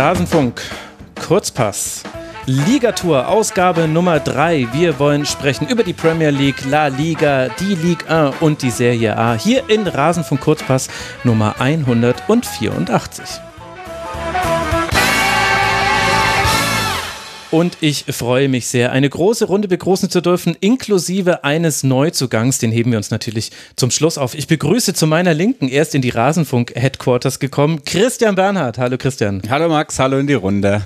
Rasenfunk, Kurzpass. Ligatour, Ausgabe Nummer 3. Wir wollen sprechen über die Premier League, La Liga, die Ligue 1 und die Serie A. Hier in Rasenfunk Kurzpass Nummer 184. Und ich freue mich sehr, eine große Runde begrüßen zu dürfen, inklusive eines Neuzugangs. Den heben wir uns natürlich zum Schluss auf. Ich begrüße zu meiner Linken erst in die Rasenfunk-Headquarters gekommen, Christian Bernhard. Hallo Christian. Hallo Max, hallo in die Runde.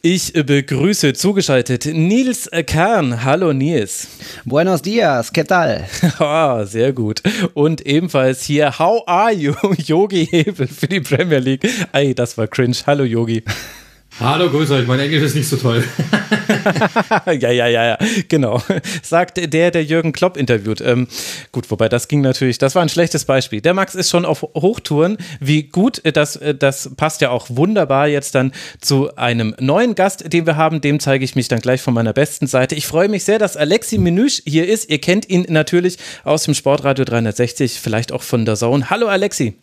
Ich begrüße zugeschaltet Nils Kern. Hallo Nils. Buenos dias, ¿qué tal? oh, sehr gut. Und ebenfalls hier, how are you? Yogi Hebel für die Premier League. Ey, das war cringe. Hallo Yogi. Hallo, grüß euch, mein Englisch ist nicht so toll. ja, ja, ja, ja, genau. Sagt der, der Jürgen Klopp interviewt. Ähm, gut, wobei das ging natürlich, das war ein schlechtes Beispiel. Der Max ist schon auf Hochtouren. Wie gut, äh, das, äh, das passt ja auch wunderbar jetzt dann zu einem neuen Gast, den wir haben. Dem zeige ich mich dann gleich von meiner besten Seite. Ich freue mich sehr, dass Alexi Menüsch hier ist. Ihr kennt ihn natürlich aus dem Sportradio 360, vielleicht auch von der Zone. Hallo Alexi.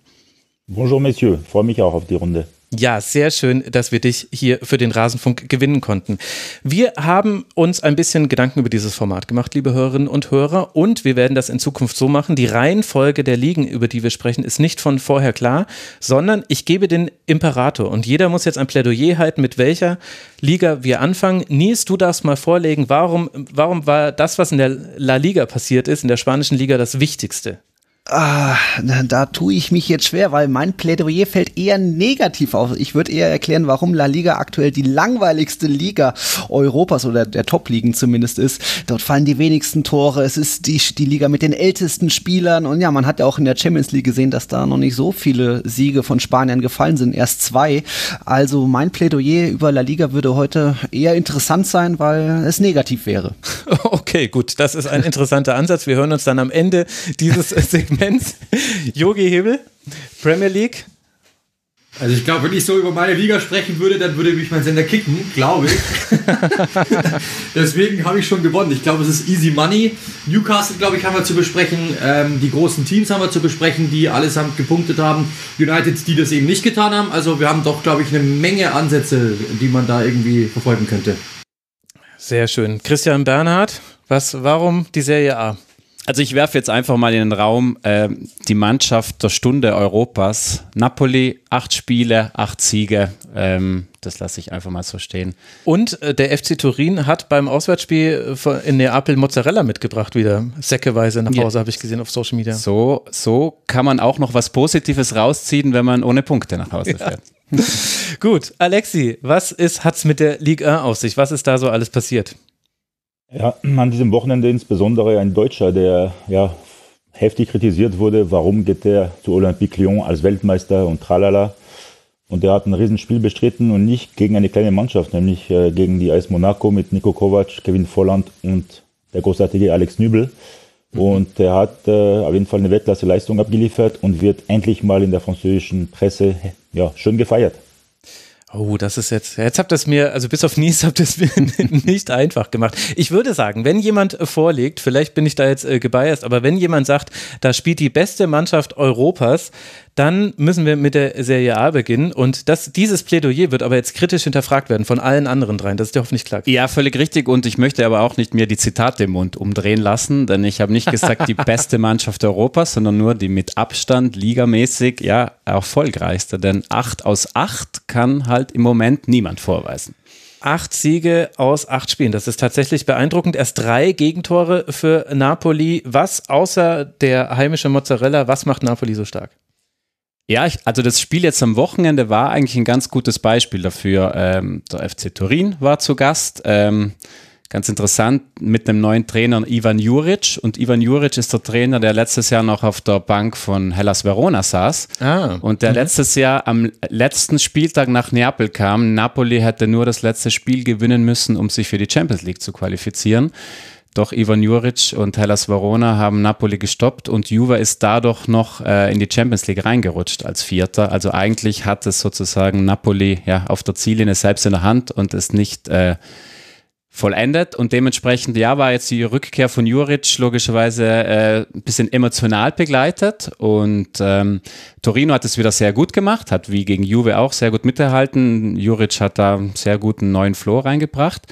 Bonjour, Messieurs. Freue mich auch auf die Runde. Ja, sehr schön, dass wir dich hier für den Rasenfunk gewinnen konnten. Wir haben uns ein bisschen Gedanken über dieses Format gemacht, liebe Hörerinnen und Hörer, und wir werden das in Zukunft so machen. Die Reihenfolge der Ligen, über die wir sprechen, ist nicht von vorher klar, sondern ich gebe den Imperator und jeder muss jetzt ein Plädoyer halten, mit welcher Liga wir anfangen. Nils, du darfst mal vorlegen, warum, warum war das, was in der La Liga passiert ist, in der spanischen Liga, das Wichtigste? Ah, da tue ich mich jetzt schwer, weil mein Plädoyer fällt eher negativ auf. Ich würde eher erklären, warum La Liga aktuell die langweiligste Liga Europas oder der Top-Ligen zumindest ist. Dort fallen die wenigsten Tore. Es ist die, die Liga mit den ältesten Spielern. Und ja, man hat ja auch in der Champions League gesehen, dass da noch nicht so viele Siege von Spaniern gefallen sind. Erst zwei. Also mein Plädoyer über La Liga würde heute eher interessant sein, weil es negativ wäre. Okay, gut. Das ist ein interessanter Ansatz. Wir hören uns dann am Ende dieses Segments Segments. Yogi Hebel, Premier League. Also ich glaube, wenn ich so über meine Liga sprechen würde, dann würde mich mein Sender kicken, glaube ich. Deswegen habe ich schon gewonnen. Ich glaube, es ist easy money. Newcastle, glaube ich, haben wir zu besprechen. Ähm, die großen Teams haben wir zu besprechen, die allesamt gepunktet haben. United, die das eben nicht getan haben. Also wir haben doch, glaube ich, eine Menge Ansätze, die man da irgendwie verfolgen könnte. Sehr schön. Christian Bernhard, was, warum die Serie A? Also ich werfe jetzt einfach mal in den Raum äh, die Mannschaft der Stunde Europas. Napoli, acht Spiele, acht Siege. Ähm, das lasse ich einfach mal so stehen. Und äh, der FC Turin hat beim Auswärtsspiel in Neapel Mozzarella mitgebracht wieder. Säckeweise nach Hause, ja. habe ich gesehen auf Social Media. So, so kann man auch noch was Positives rausziehen, wenn man ohne Punkte nach Hause fährt. Ja. Gut, Alexi, was hat es mit der Liga auf sich? Was ist da so alles passiert? Ja, an diesem Wochenende insbesondere ein Deutscher, der ja heftig kritisiert wurde, warum geht er zu Olympique Lyon als Weltmeister und tralala. Und der hat ein Riesenspiel bestritten und nicht gegen eine kleine Mannschaft, nämlich äh, gegen die AS Monaco mit Nico Kovac, Kevin Volland und der großartige Alex Nübel. Und er hat äh, auf jeden Fall eine Weltklasse-Leistung abgeliefert und wird endlich mal in der französischen Presse ja, schön gefeiert. Oh, das ist jetzt, jetzt habt ihr es mir, also bis auf Nies habt ihr es mir nicht einfach gemacht. Ich würde sagen, wenn jemand vorlegt, vielleicht bin ich da jetzt äh, gebiased, aber wenn jemand sagt, da spielt die beste Mannschaft Europas, dann müssen wir mit der Serie A beginnen. Und das, dieses Plädoyer wird aber jetzt kritisch hinterfragt werden von allen anderen dreien. Das ist dir hoffentlich klar. Ja, völlig richtig. Und ich möchte aber auch nicht mir die Zitate im Mund umdrehen lassen, denn ich habe nicht gesagt, die beste Mannschaft Europas, sondern nur die mit Abstand ligamäßig ja erfolgreichste. Denn acht aus acht kann halt im Moment niemand vorweisen acht Siege aus acht Spielen. Das ist tatsächlich beeindruckend. Erst drei Gegentore für Napoli. Was außer der heimische Mozzarella, was macht Napoli so stark? Ja, ich, also das Spiel jetzt am Wochenende war eigentlich ein ganz gutes Beispiel dafür. Ähm, der FC Turin war zu Gast. Ähm, ganz interessant mit einem neuen Trainer Ivan Juric. Und Ivan Juric ist der Trainer, der letztes Jahr noch auf der Bank von Hellas Verona saß. Ah, und der mhm. letztes Jahr am letzten Spieltag nach Neapel kam. Napoli hätte nur das letzte Spiel gewinnen müssen, um sich für die Champions League zu qualifizieren. Doch Ivan Juric und Hellas Verona haben Napoli gestoppt und Juve ist dadurch noch äh, in die Champions League reingerutscht als Vierter. Also eigentlich hat es sozusagen Napoli ja auf der Ziellinie selbst in der Hand und ist nicht äh, vollendet und dementsprechend, ja, war jetzt die Rückkehr von Juric logischerweise äh, ein bisschen emotional begleitet und ähm, Torino hat es wieder sehr gut gemacht, hat wie gegen Juve auch sehr gut mitgehalten. Juric hat da sehr guten neuen Flow reingebracht.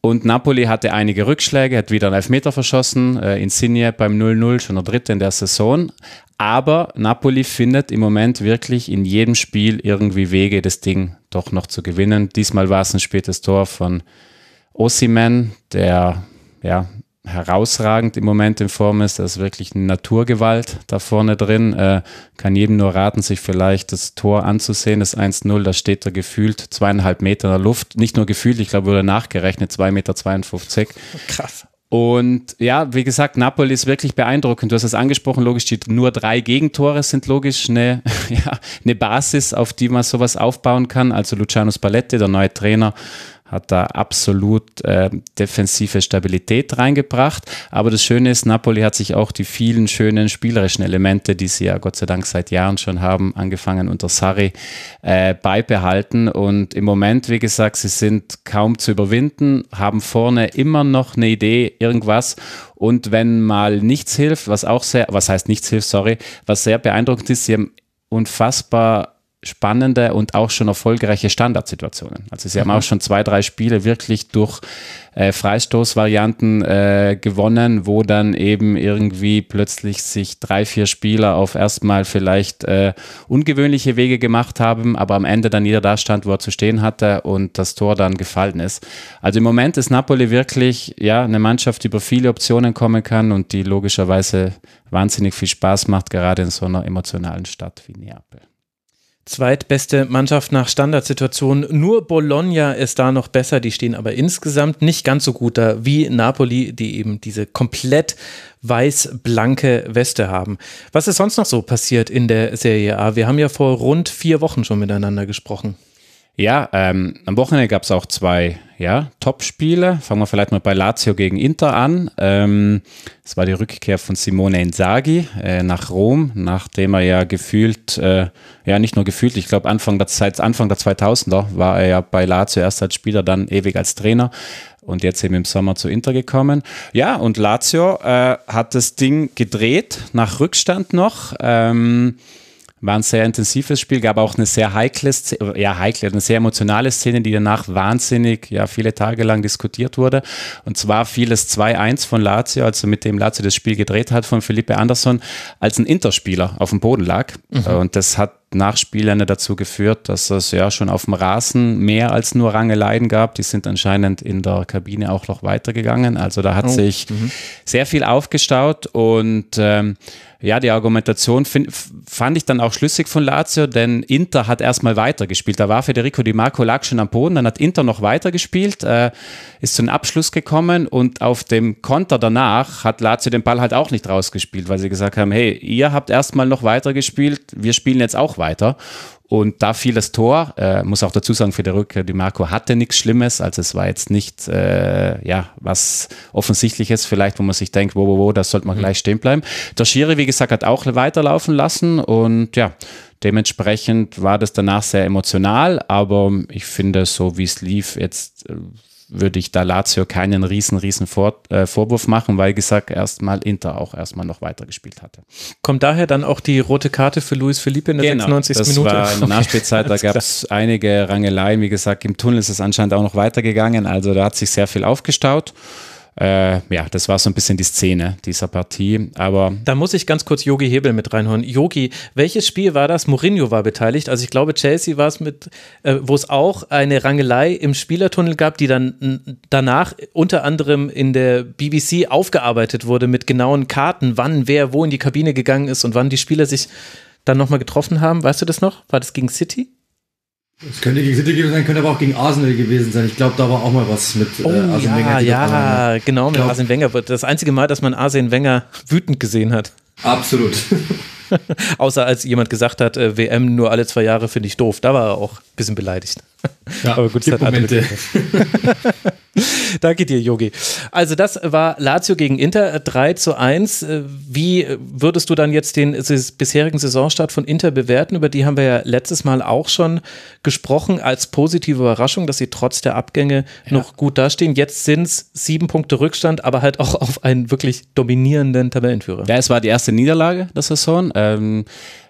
Und Napoli hatte einige Rückschläge, hat wieder einen Elfmeter verschossen, äh, Insigne beim 0-0, schon der dritte in der Saison. Aber Napoli findet im Moment wirklich in jedem Spiel irgendwie Wege, das Ding doch noch zu gewinnen. Diesmal war es ein spätes Tor von Osimen, der ja herausragend im Moment in Form ist. Da ist wirklich eine Naturgewalt da vorne drin. Äh, kann jedem nur raten, sich vielleicht das Tor anzusehen. Das 1-0, da steht er gefühlt zweieinhalb Meter in der Luft. Nicht nur gefühlt, ich glaube, wurde nachgerechnet, 2,52 Meter. Krass. Und ja, wie gesagt, Napoli ist wirklich beeindruckend. Du hast es angesprochen, logisch, die nur drei Gegentore sind logisch eine, ja, eine Basis, auf die man sowas aufbauen kann. Also Luciano Spalletti, der neue Trainer, hat da absolut äh, defensive Stabilität reingebracht. Aber das Schöne ist, Napoli hat sich auch die vielen schönen spielerischen Elemente, die sie ja Gott sei Dank seit Jahren schon haben, angefangen unter Sarri, äh, beibehalten. Und im Moment, wie gesagt, sie sind kaum zu überwinden, haben vorne immer noch eine Idee, irgendwas. Und wenn mal nichts hilft, was auch sehr, was heißt nichts hilft, sorry, was sehr beeindruckend ist, sie haben unfassbar spannende und auch schon erfolgreiche Standardsituationen. Also sie haben auch schon zwei, drei Spiele wirklich durch äh, Freistoßvarianten äh, gewonnen, wo dann eben irgendwie plötzlich sich drei, vier Spieler auf erstmal vielleicht äh, ungewöhnliche Wege gemacht haben, aber am Ende dann jeder da stand, wo er zu stehen hatte und das Tor dann gefallen ist. Also im Moment ist Napoli wirklich ja eine Mannschaft, die über viele Optionen kommen kann und die logischerweise wahnsinnig viel Spaß macht, gerade in so einer emotionalen Stadt wie Neapel. Zweitbeste Mannschaft nach Standardsituation. Nur Bologna ist da noch besser. Die stehen aber insgesamt nicht ganz so gut da wie Napoli, die eben diese komplett weiß-blanke Weste haben. Was ist sonst noch so passiert in der Serie A? Wir haben ja vor rund vier Wochen schon miteinander gesprochen. Ja, ähm, am Wochenende gab es auch zwei ja, Top-Spiele. Fangen wir vielleicht mal bei Lazio gegen Inter an. Ähm, es war die Rückkehr von Simone Inzaghi äh, nach Rom, nachdem er ja gefühlt, äh, ja nicht nur gefühlt, ich glaube Anfang der, seit Anfang der 2000er war er ja bei Lazio erst als Spieler, dann ewig als Trainer und jetzt eben im Sommer zu Inter gekommen. Ja, und Lazio äh, hat das Ding gedreht, nach Rückstand noch. Ähm, war ein sehr intensives Spiel, gab auch eine sehr heikle, ja heikle, eine sehr emotionale Szene, die danach wahnsinnig, ja viele Tage lang diskutiert wurde. Und zwar fiel es 2-1 von Lazio, also mit dem Lazio das Spiel gedreht hat von Felipe Anderson, als ein Interspieler auf dem Boden lag. Mhm. Und das hat nach Spielende dazu geführt, dass es ja schon auf dem Rasen mehr als nur Rangeleien gab. Die sind anscheinend in der Kabine auch noch weitergegangen. Also da hat oh. sich mhm. sehr viel aufgestaut und ähm, ja, die Argumentation find, fand ich dann auch schlüssig von Lazio, denn Inter hat erstmal weitergespielt. Da war Federico Di Marco lag schon am Boden, dann hat Inter noch weitergespielt, äh, ist einem Abschluss gekommen und auf dem Konter danach hat Lazio den Ball halt auch nicht rausgespielt, weil sie gesagt haben, hey, ihr habt erstmal noch weitergespielt, wir spielen jetzt auch weiter. Und da fiel das Tor, äh, muss auch dazu sagen, Federico Di Marco hatte nichts Schlimmes, also es war jetzt nicht, äh, ja, was Offensichtliches vielleicht, wo man sich denkt, wo, wo, wo, das sollte man mhm. gleich stehen bleiben. Der Schiri, wie gesagt, hat auch weiterlaufen lassen und ja, dementsprechend war das danach sehr emotional, aber ich finde, so wie es lief, jetzt äh, würde ich da Lazio keinen riesen, riesen Vor äh, Vorwurf machen, weil gesagt erstmal Inter auch erstmal noch weitergespielt hatte. Kommt daher dann auch die rote Karte für Luis Felipe in der genau, 96. das Minute? Das war in der Nachspielzeit, da gab es einige Rangeleien. Wie gesagt, im Tunnel ist es anscheinend auch noch weitergegangen, also da hat sich sehr viel aufgestaut äh, ja, das war so ein bisschen die Szene dieser Partie. Aber da muss ich ganz kurz Yogi Hebel mit reinholen. Yogi, welches Spiel war das? Mourinho war beteiligt. Also ich glaube, Chelsea war es mit, äh, wo es auch eine Rangelei im Spielertunnel gab, die dann danach unter anderem in der BBC aufgearbeitet wurde mit genauen Karten, wann wer wo in die Kabine gegangen ist und wann die Spieler sich dann nochmal getroffen haben. Weißt du das noch? War das gegen City? Es könnte gegen City gewesen sein, könnte aber auch gegen Arsenal gewesen sein. Ich glaube, da war auch mal was mit äh, oh, äh, Arsene Wenger. Ja, ja, genau, mit Arsene Wenger. Das einzige Mal, dass man Arsene Wenger wütend gesehen hat. Absolut. Außer als jemand gesagt hat, äh, WM nur alle zwei Jahre finde ich doof. Da war er auch ein bisschen beleidigt. Ja, aber gut, das hat Momente. Danke dir, Yogi. Also das war Lazio gegen Inter 3 zu 1. Wie würdest du dann jetzt den bisherigen Saisonstart von Inter bewerten? Über die haben wir ja letztes Mal auch schon gesprochen, als positive Überraschung, dass sie trotz der Abgänge ja. noch gut dastehen. Jetzt sind es sieben Punkte Rückstand, aber halt auch auf einen wirklich dominierenden Tabellenführer. Ja, es war die erste Niederlage der Saison. Ähm,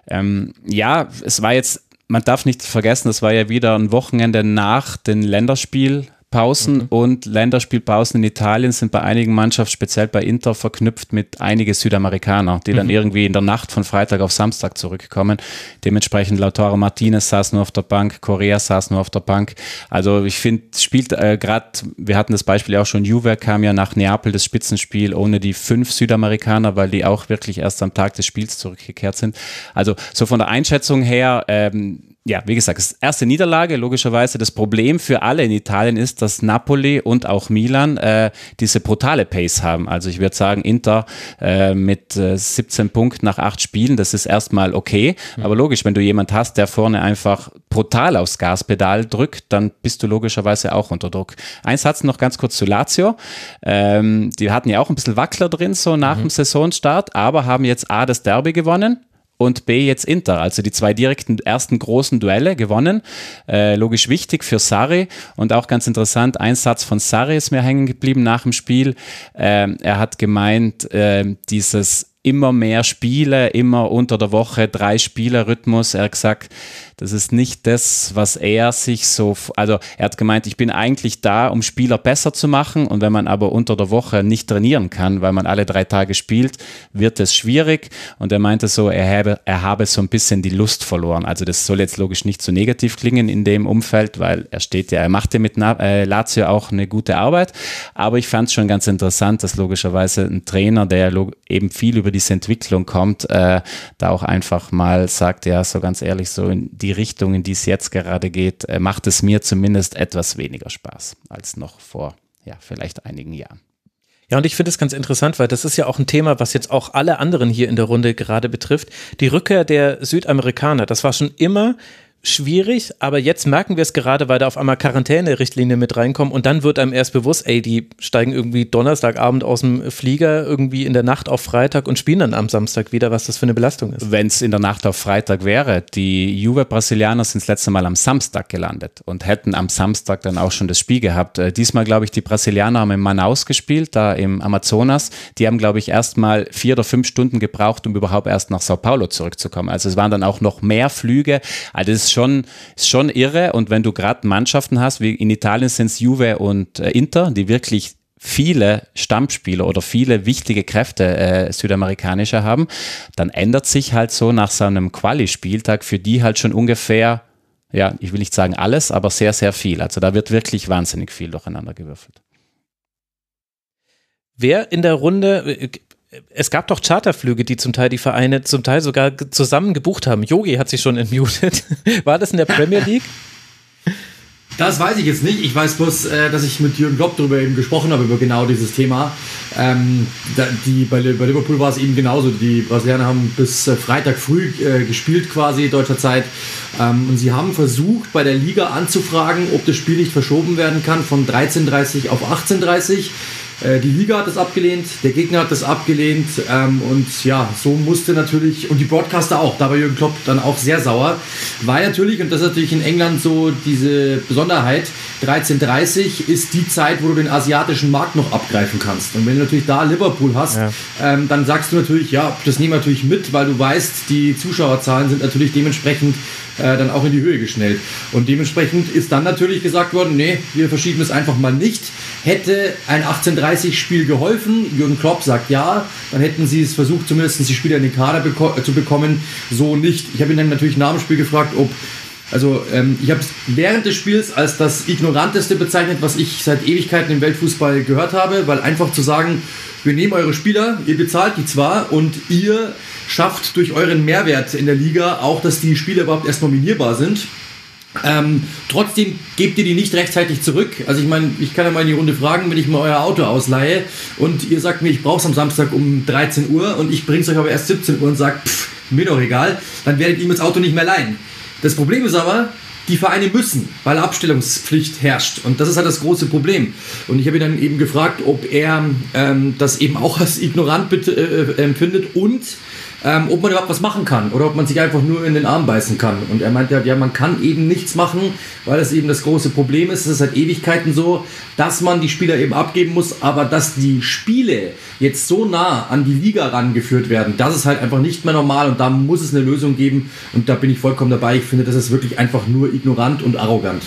ähm, ja, es war jetzt man darf nicht vergessen, es war ja wieder ein Wochenende nach dem Länderspiel Pausen mhm. und Länderspielpausen in Italien sind bei einigen Mannschaften, speziell bei Inter, verknüpft mit einigen Südamerikaner, die mhm. dann irgendwie in der Nacht von Freitag auf Samstag zurückkommen. Dementsprechend Lautaro Martinez saß nur auf der Bank, Correa saß nur auf der Bank. Also ich finde, spielt äh, gerade, wir hatten das Beispiel auch schon, Juve kam ja nach Neapel das Spitzenspiel ohne die fünf Südamerikaner, weil die auch wirklich erst am Tag des Spiels zurückgekehrt sind. Also so von der Einschätzung her, ähm, ja, wie gesagt, das erste Niederlage, logischerweise. Das Problem für alle in Italien ist, dass Napoli und auch Milan äh, diese brutale Pace haben. Also ich würde sagen, Inter äh, mit äh, 17 Punkten nach acht Spielen, das ist erstmal okay. Mhm. Aber logisch, wenn du jemand hast, der vorne einfach brutal aufs Gaspedal drückt, dann bist du logischerweise auch unter Druck. Ein Satz noch ganz kurz zu Lazio. Ähm, die hatten ja auch ein bisschen Wackler drin, so nach mhm. dem Saisonstart, aber haben jetzt A, das Derby gewonnen und B jetzt Inter. Also die zwei direkten ersten großen Duelle gewonnen. Äh, logisch wichtig für Sarri und auch ganz interessant, ein Satz von Sarri ist mir hängen geblieben nach dem Spiel. Ähm, er hat gemeint, äh, dieses immer mehr Spiele, immer unter der Woche drei Spieler-Rhythmus. Er hat gesagt, das ist nicht das, was er sich so, also er hat gemeint, ich bin eigentlich da, um Spieler besser zu machen. Und wenn man aber unter der Woche nicht trainieren kann, weil man alle drei Tage spielt, wird es schwierig. Und er meinte so, er habe, er habe so ein bisschen die Lust verloren. Also das soll jetzt logisch nicht so negativ klingen in dem Umfeld, weil er steht ja, er machte mit äh, Lazio auch eine gute Arbeit, aber ich fand es schon ganz interessant, dass logischerweise ein Trainer, der eben viel über diese Entwicklung kommt, äh, da auch einfach mal sagt, ja, so ganz ehrlich, so in die die Richtung, in die es jetzt gerade geht, äh, macht es mir zumindest etwas weniger Spaß als noch vor, ja, vielleicht einigen Jahren. Ja, und ich finde es ganz interessant, weil das ist ja auch ein Thema, was jetzt auch alle anderen hier in der Runde gerade betrifft. Die Rückkehr der Südamerikaner, das war schon immer schwierig, aber jetzt merken wir es gerade, weil da auf einmal Quarantäne-Richtlinien mit reinkommen und dann wird einem erst bewusst, ey, die steigen irgendwie Donnerstagabend aus dem Flieger irgendwie in der Nacht auf Freitag und spielen dann am Samstag wieder, was das für eine Belastung ist. Wenn es in der Nacht auf Freitag wäre, die Juve-Brasilianer sind das letzte Mal am Samstag gelandet und hätten am Samstag dann auch schon das Spiel gehabt. Äh, diesmal, glaube ich, die Brasilianer haben in Manaus gespielt, da im Amazonas. Die haben, glaube ich, erst mal vier oder fünf Stunden gebraucht, um überhaupt erst nach Sao Paulo zurückzukommen. Also es waren dann auch noch mehr Flüge. Also das ist schon, ist schon irre. Und wenn du gerade Mannschaften hast, wie in Italien sind es Juve und äh, Inter, die wirklich viele Stammspieler oder viele wichtige Kräfte äh, südamerikanischer haben, dann ändert sich halt so nach so einem Quali-Spieltag für die halt schon ungefähr, ja, ich will nicht sagen alles, aber sehr, sehr viel. Also da wird wirklich wahnsinnig viel durcheinander gewürfelt. Wer in der Runde, äh, es gab doch Charterflüge, die zum Teil die Vereine zum Teil sogar zusammen gebucht haben. Yogi hat sich schon entmutet. War das in der Premier League? Das weiß ich jetzt nicht. Ich weiß bloß, äh, dass ich mit Jürgen Klopp darüber eben gesprochen habe, über genau dieses Thema. Ähm, die, bei, Liverpool war es eben genauso. Die Brasilianer haben bis äh, Freitag früh äh, gespielt, quasi deutscher Zeit. Ähm, und sie haben versucht, bei der Liga anzufragen, ob das Spiel nicht verschoben werden kann von 13.30 auf 18.30 äh, die Liga hat das abgelehnt, der Gegner hat das abgelehnt ähm, und ja, so musste natürlich, und die Broadcaster auch, da war Jürgen Klopp dann auch sehr sauer, weil natürlich, und das ist natürlich in England so diese Besonderheit, 13.30 ist die Zeit, wo du den asiatischen Markt noch abgreifen kannst. Und wenn du natürlich da Liverpool hast, ja. ähm, dann sagst du natürlich, ja, das nehmen wir natürlich mit, weil du weißt, die Zuschauerzahlen sind natürlich dementsprechend äh, dann auch in die Höhe geschnellt. Und dementsprechend ist dann natürlich gesagt worden, nee, wir verschieben es einfach mal nicht. Hätte ein 1830-Spiel geholfen? Jürgen Klopp sagt ja. Dann hätten sie es versucht, zumindest die Spieler in den Kader beko zu bekommen. So nicht. Ich habe ihn dann natürlich nach dem Spiel gefragt, ob also ähm, ich habe es während des Spiels als das ignoranteste bezeichnet, was ich seit Ewigkeiten im Weltfußball gehört habe, weil einfach zu sagen, wir nehmen eure Spieler, ihr bezahlt die zwar und ihr schafft durch euren Mehrwert in der Liga auch, dass die Spieler überhaupt erst nominierbar sind. Ähm, trotzdem gebt ihr die nicht rechtzeitig zurück. Also ich meine, ich kann ja mal in die Runde fragen, wenn ich mir euer Auto ausleihe und ihr sagt mir, ich brauche es am Samstag um 13 Uhr und ich bringe es euch aber erst 17 Uhr und sage, pff, mir doch egal, dann werdet ihr mir das Auto nicht mehr leihen. Das Problem ist aber, die Vereine müssen, weil Abstellungspflicht herrscht. Und das ist halt das große Problem. Und ich habe ihn dann eben gefragt, ob er ähm, das eben auch als ignorant äh, empfindet und ähm, ob man überhaupt was machen kann oder ob man sich einfach nur in den Arm beißen kann. Und er meinte, ja, man kann eben nichts machen, weil das eben das große Problem ist. Es ist seit Ewigkeiten so, dass man die Spieler eben abgeben muss, aber dass die Spiele jetzt so nah an die Liga rangeführt werden, das ist halt einfach nicht mehr normal und da muss es eine Lösung geben. Und da bin ich vollkommen dabei. Ich finde, das ist wirklich einfach nur ignorant und arrogant.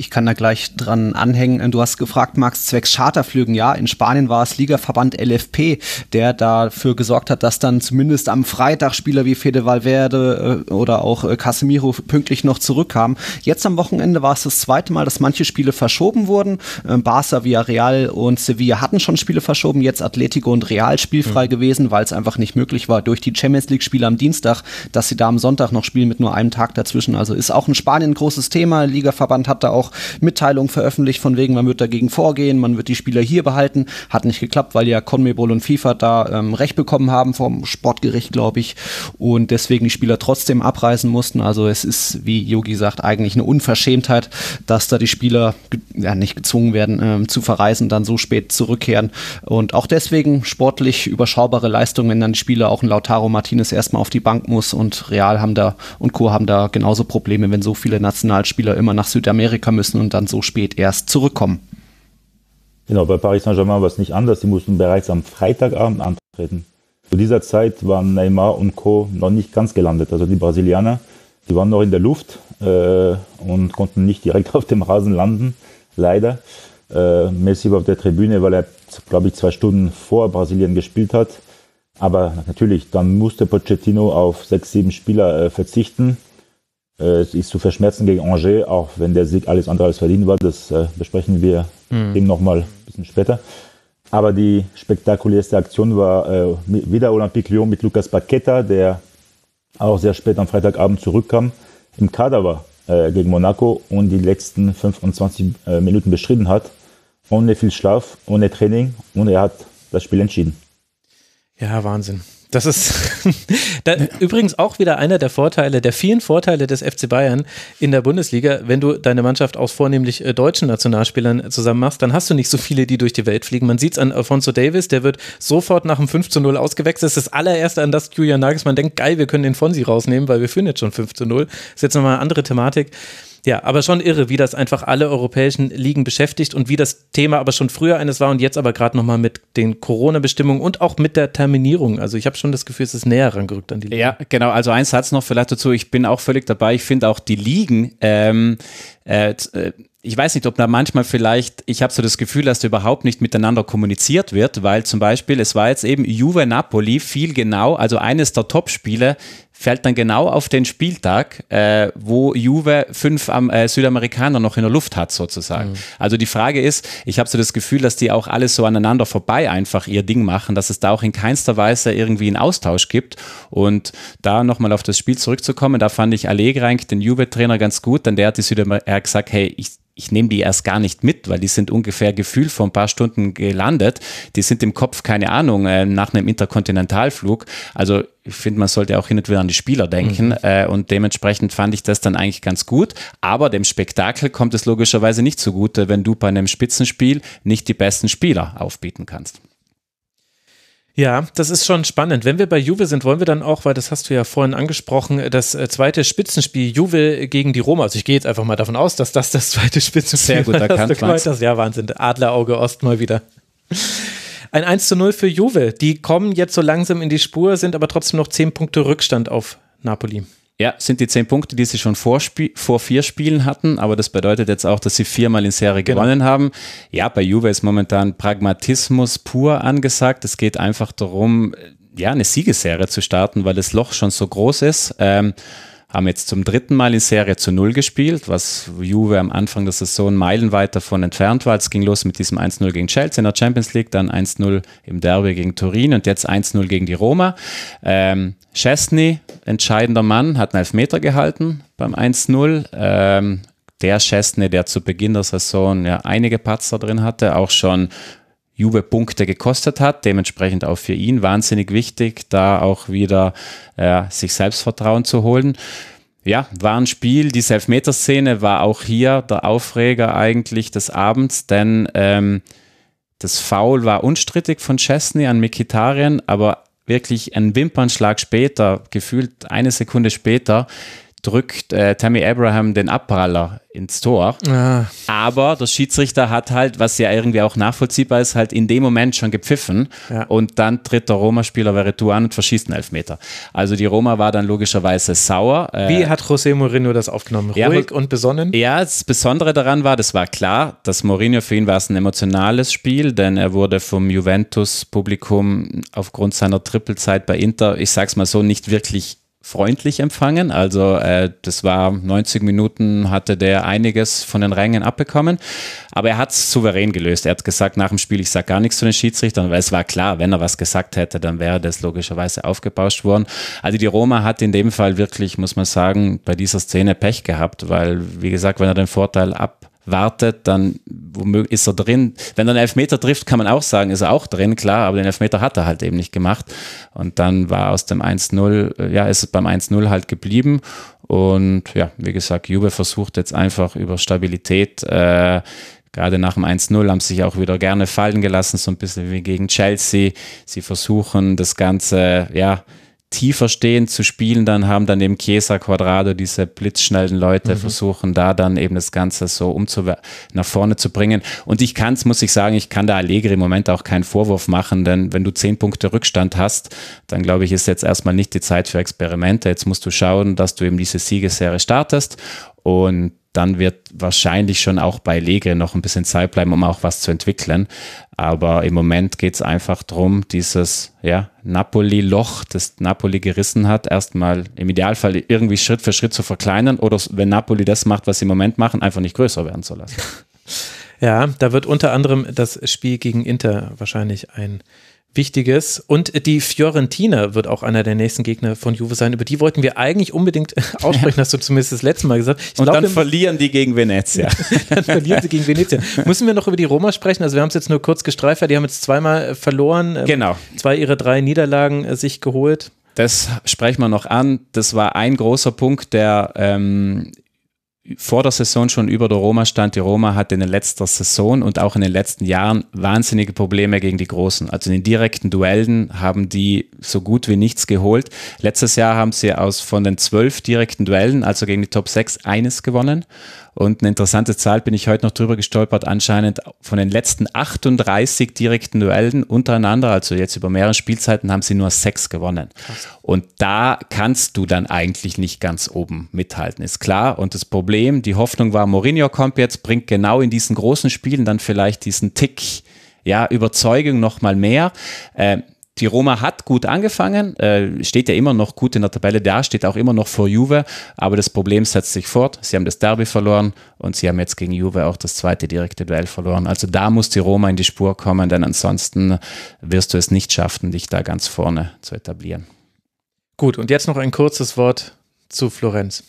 Ich kann da gleich dran anhängen. Du hast gefragt, Max, zwecks Charterflügen. Ja, in Spanien war es Ligaverband LFP, der dafür gesorgt hat, dass dann zumindest am Freitag Spieler wie Fede Valverde äh, oder auch äh, Casemiro pünktlich noch zurückkamen. Jetzt am Wochenende war es das zweite Mal, dass manche Spiele verschoben wurden. Äh, Barca, Villarreal und Sevilla hatten schon Spiele verschoben. Jetzt Atletico und Real spielfrei mhm. gewesen, weil es einfach nicht möglich war durch die Champions League Spiele am Dienstag, dass sie da am Sonntag noch spielen mit nur einem Tag dazwischen. Also ist auch in Spanien ein großes Thema. Ligaverband hat da auch Mitteilungen veröffentlicht, von wegen, man wird dagegen vorgehen, man wird die Spieler hier behalten. Hat nicht geklappt, weil ja Conmebol und FIFA da ähm, Recht bekommen haben vom Sportgericht, glaube ich, und deswegen die Spieler trotzdem abreisen mussten. Also es ist, wie Yogi sagt, eigentlich eine Unverschämtheit, dass da die Spieler ja, nicht gezwungen werden ähm, zu verreisen, dann so spät zurückkehren. Und auch deswegen sportlich überschaubare Leistungen, wenn dann die Spieler auch ein Lautaro Martinez erstmal auf die Bank muss und Real haben da und Co. haben da genauso Probleme, wenn so viele Nationalspieler immer nach Südamerika müssen und dann so spät erst zurückkommen. Genau, bei Paris Saint-Germain war es nicht anders. Sie mussten bereits am Freitagabend antreten. Zu dieser Zeit waren Neymar und Co. noch nicht ganz gelandet. Also die Brasilianer, die waren noch in der Luft äh, und konnten nicht direkt auf dem Rasen landen, leider. Äh, Messi war auf der Tribüne, weil er, glaube ich, zwei Stunden vor Brasilien gespielt hat. Aber natürlich, dann musste Pochettino auf sechs, sieben Spieler äh, verzichten. Äh, es ist zu verschmerzen gegen Angers, auch wenn der Sieg alles andere als verdient war. Das äh, besprechen wir mhm. eben nochmal ein bisschen später. Aber die spektakulärste Aktion war äh, wieder Olympique Lyon mit Lucas Paqueta, der auch sehr spät am Freitagabend zurückkam, im Kader war äh, gegen Monaco und die letzten 25 äh, Minuten bestritten hat, ohne viel Schlaf, ohne Training und er hat das Spiel entschieden. Ja, Wahnsinn. Das ist da, übrigens auch wieder einer der Vorteile, der vielen Vorteile des FC Bayern in der Bundesliga. Wenn du deine Mannschaft aus vornehmlich äh, deutschen Nationalspielern zusammen machst, dann hast du nicht so viele, die durch die Welt fliegen. Man sieht es an Alfonso Davis, der wird sofort nach dem 5 zu 0 ausgewechselt. Das ist das allererste, an das Julian Nagelsmann denkt, geil, wir können den Fonsi rausnehmen, weil wir führen jetzt schon 5 zu 0. Das ist jetzt nochmal eine andere Thematik. Ja, aber schon irre, wie das einfach alle europäischen Ligen beschäftigt und wie das Thema aber schon früher eines war und jetzt aber gerade nochmal mit den Corona-Bestimmungen und auch mit der Terminierung. Also ich habe schon das Gefühl, es ist näher rangerückt an die Ligen. Ja, genau. Also ein Satz noch vielleicht dazu. Ich bin auch völlig dabei. Ich finde auch die Ligen ähm, äh, äh ich weiß nicht, ob da manchmal vielleicht, ich habe so das Gefühl, dass da überhaupt nicht miteinander kommuniziert wird, weil zum Beispiel, es war jetzt eben Juve Napoli viel genau, also eines der Top-Spiele fällt dann genau auf den Spieltag, äh, wo Juve fünf am, äh, Südamerikaner noch in der Luft hat, sozusagen. Mhm. Also die Frage ist, ich habe so das Gefühl, dass die auch alles so aneinander vorbei einfach ihr Ding machen, dass es da auch in keinster Weise irgendwie einen Austausch gibt. Und da nochmal auf das Spiel zurückzukommen, da fand ich Allegri eigentlich den Juve-Trainer ganz gut, denn der hat die Südamerikaner gesagt, hey, ich ich nehme die erst gar nicht mit, weil die sind ungefähr gefühlt vor ein paar Stunden gelandet. Die sind im Kopf, keine Ahnung, äh, nach einem Interkontinentalflug. Also ich finde, man sollte auch hin und wieder an die Spieler denken. Mhm. Äh, und dementsprechend fand ich das dann eigentlich ganz gut. Aber dem Spektakel kommt es logischerweise nicht zugute, wenn du bei einem Spitzenspiel nicht die besten Spieler aufbieten kannst. Ja, das ist schon spannend. Wenn wir bei Juve sind, wollen wir dann auch, weil das hast du ja vorhin angesprochen, das äh, zweite Spitzenspiel Juve gegen die Roma. Also ich gehe jetzt einfach mal davon aus, dass das das zweite Spitzenspiel ist. Sehr gut erkannt. Das, ja, Wahnsinn. Adlerauge Ost mal wieder. Ein 1 zu 0 für Juve. Die kommen jetzt so langsam in die Spur, sind aber trotzdem noch 10 Punkte Rückstand auf Napoli. Ja, sind die zehn Punkte, die sie schon vor, vor vier Spielen hatten, aber das bedeutet jetzt auch, dass sie viermal in Serie genau. gewonnen haben. Ja, bei Juve ist momentan Pragmatismus pur angesagt. Es geht einfach darum, ja, eine Siegesserie zu starten, weil das Loch schon so groß ist. Ähm, haben jetzt zum dritten Mal in Serie zu Null gespielt, was Juve am Anfang der Saison meilenweit davon entfernt war. Es ging los mit diesem 1-0 gegen Chelsea in der Champions League, dann 1-0 im Derby gegen Turin und jetzt 1-0 gegen die Roma. Ähm, Chesney, entscheidender Mann, hat einen Elfmeter gehalten beim 1-0. Ähm, der Chesney, der zu Beginn der Saison ja einige Patzer drin hatte, auch schon Juve Punkte gekostet hat. Dementsprechend auch für ihn wahnsinnig wichtig, da auch wieder äh, sich Selbstvertrauen zu holen. ja, war ein Spiel. Diese Elfmeterszene war auch hier der Aufreger eigentlich des Abends, denn ähm, das Foul war unstrittig von Chesney an Mikitarian, aber wirklich ein Wimpernschlag später, gefühlt eine Sekunde später, drückt äh, Tammy Abraham den Abpraller ins Tor. Ah. Aber der Schiedsrichter hat halt, was ja irgendwie auch nachvollziehbar ist, halt in dem Moment schon gepfiffen ja. und dann tritt der Roma-Spieler Veretu an und verschießt einen Elfmeter. Also die Roma war dann logischerweise sauer. Äh, Wie hat José Mourinho das aufgenommen? Ruhig ja, und besonnen? Ja, das Besondere daran war, das war klar, dass Mourinho für ihn war es ein emotionales Spiel, denn er wurde vom Juventus-Publikum aufgrund seiner Trippelzeit bei Inter, ich sag's mal so, nicht wirklich freundlich empfangen. Also äh, das war 90 Minuten, hatte der einiges von den Rängen abbekommen. Aber er hat es souverän gelöst. Er hat gesagt nach dem Spiel, ich sage gar nichts zu den Schiedsrichtern, weil es war klar, wenn er was gesagt hätte, dann wäre das logischerweise aufgebauscht worden. Also die Roma hat in dem Fall wirklich, muss man sagen, bei dieser Szene Pech gehabt, weil, wie gesagt, wenn er den Vorteil ab wartet, dann ist er drin. Wenn er einen Elfmeter trifft, kann man auch sagen, ist er auch drin, klar, aber den Elfmeter hat er halt eben nicht gemacht. Und dann war aus dem 1-0, äh, ja, ist es beim 1-0 halt geblieben. Und ja, wie gesagt, Juve versucht jetzt einfach über Stabilität, äh, gerade nach dem 1-0 haben sie sich auch wieder gerne fallen gelassen, so ein bisschen wie gegen Chelsea. Sie versuchen das Ganze, ja, tiefer stehend zu spielen, dann haben dann eben Chiesa Quadrado, diese blitzschnellen Leute, mhm. versuchen da dann eben das Ganze so umzu nach vorne zu bringen. Und ich kann es, muss ich sagen, ich kann da Allegri im Moment auch keinen Vorwurf machen, denn wenn du zehn Punkte Rückstand hast, dann glaube ich, ist jetzt erstmal nicht die Zeit für Experimente. Jetzt musst du schauen, dass du eben diese Siegesserie startest und dann wird wahrscheinlich schon auch bei Legre noch ein bisschen Zeit bleiben, um auch was zu entwickeln. Aber im Moment geht es einfach darum, dieses ja, Napoli-Loch, das Napoli gerissen hat, erstmal im Idealfall irgendwie Schritt für Schritt zu verkleinern oder wenn Napoli das macht, was sie im Moment machen, einfach nicht größer werden zu lassen. Ja, da wird unter anderem das Spiel gegen Inter wahrscheinlich ein Wichtiges. Und die Fiorentina wird auch einer der nächsten Gegner von Juve sein. Über die wollten wir eigentlich unbedingt aussprechen, hast du zumindest das letzte Mal gesagt. Ich Und glaub, dann verlieren die gegen Venezia. dann verlieren sie gegen Venezia. Müssen wir noch über die Roma sprechen? Also wir haben es jetzt nur kurz gestreifert. Die haben jetzt zweimal verloren. Ähm, genau. Zwei ihrer drei Niederlagen äh, sich geholt. Das sprechen wir noch an. Das war ein großer Punkt, der ähm, vor der Saison schon über der Roma stand. Die Roma hatte in der letzten Saison und auch in den letzten Jahren wahnsinnige Probleme gegen die Großen. Also in den direkten Duellen haben die so gut wie nichts geholt. Letztes Jahr haben sie aus von den zwölf direkten Duellen, also gegen die Top 6, eines gewonnen. Und eine interessante Zahl bin ich heute noch drüber gestolpert. Anscheinend von den letzten 38 direkten Duellen untereinander, also jetzt über mehrere Spielzeiten, haben sie nur sechs gewonnen. Krass. Und da kannst du dann eigentlich nicht ganz oben mithalten, ist klar. Und das Problem, die Hoffnung war, Mourinho kommt jetzt, bringt genau in diesen großen Spielen dann vielleicht diesen Tick ja, Überzeugung noch mal mehr. Äh, die Roma hat gut angefangen, äh, steht ja immer noch gut in der Tabelle da, steht auch immer noch vor Juve, aber das Problem setzt sich fort. Sie haben das Derby verloren und sie haben jetzt gegen Juve auch das zweite direkte Duell verloren. Also da muss die Roma in die Spur kommen, denn ansonsten wirst du es nicht schaffen, dich da ganz vorne zu etablieren. Gut, und jetzt noch ein kurzes Wort zu Florenz.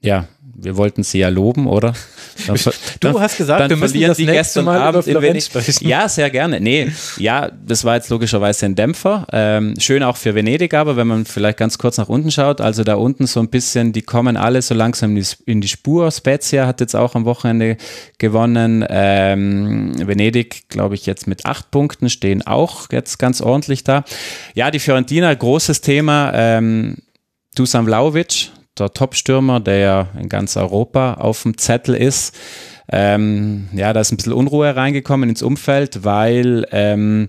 Ja, wir wollten sie ja loben, oder? Dann, du dann, hast gesagt, wir müssen das nächste Mal Abend über Venedig sprechen. Ja, sehr gerne. Nee, ja, das war jetzt logischerweise ein Dämpfer. Ähm, schön auch für Venedig, aber wenn man vielleicht ganz kurz nach unten schaut, also da unten so ein bisschen, die kommen alle so langsam in die Spur. Spezia hat jetzt auch am Wochenende gewonnen. Ähm, Venedig, glaube ich, jetzt mit acht Punkten stehen auch jetzt ganz ordentlich da. Ja, die Fiorentina, großes Thema. Ähm, Dusan Vlaovic, der Top-Stürmer, der ja in ganz Europa auf dem Zettel ist. Ähm, ja, da ist ein bisschen Unruhe reingekommen ins Umfeld, weil ähm,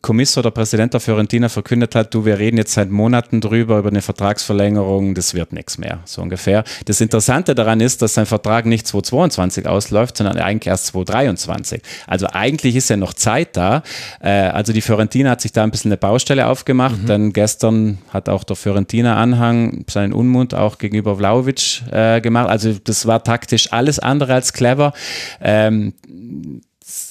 Commisso, der Präsident der Fiorentina, verkündet hat, du, wir reden jetzt seit Monaten drüber, über eine Vertragsverlängerung, das wird nichts mehr, so ungefähr. Das Interessante daran ist, dass sein Vertrag nicht 2022 ausläuft, sondern eigentlich erst 2023. Also eigentlich ist ja noch Zeit da. Äh, also die Fiorentina hat sich da ein bisschen eine Baustelle aufgemacht, mhm. denn gestern hat auch der Fiorentina-Anhang seinen Unmut auch gegenüber Vlaovic äh, gemacht. Also das war taktisch alles andere als clever. Ähm,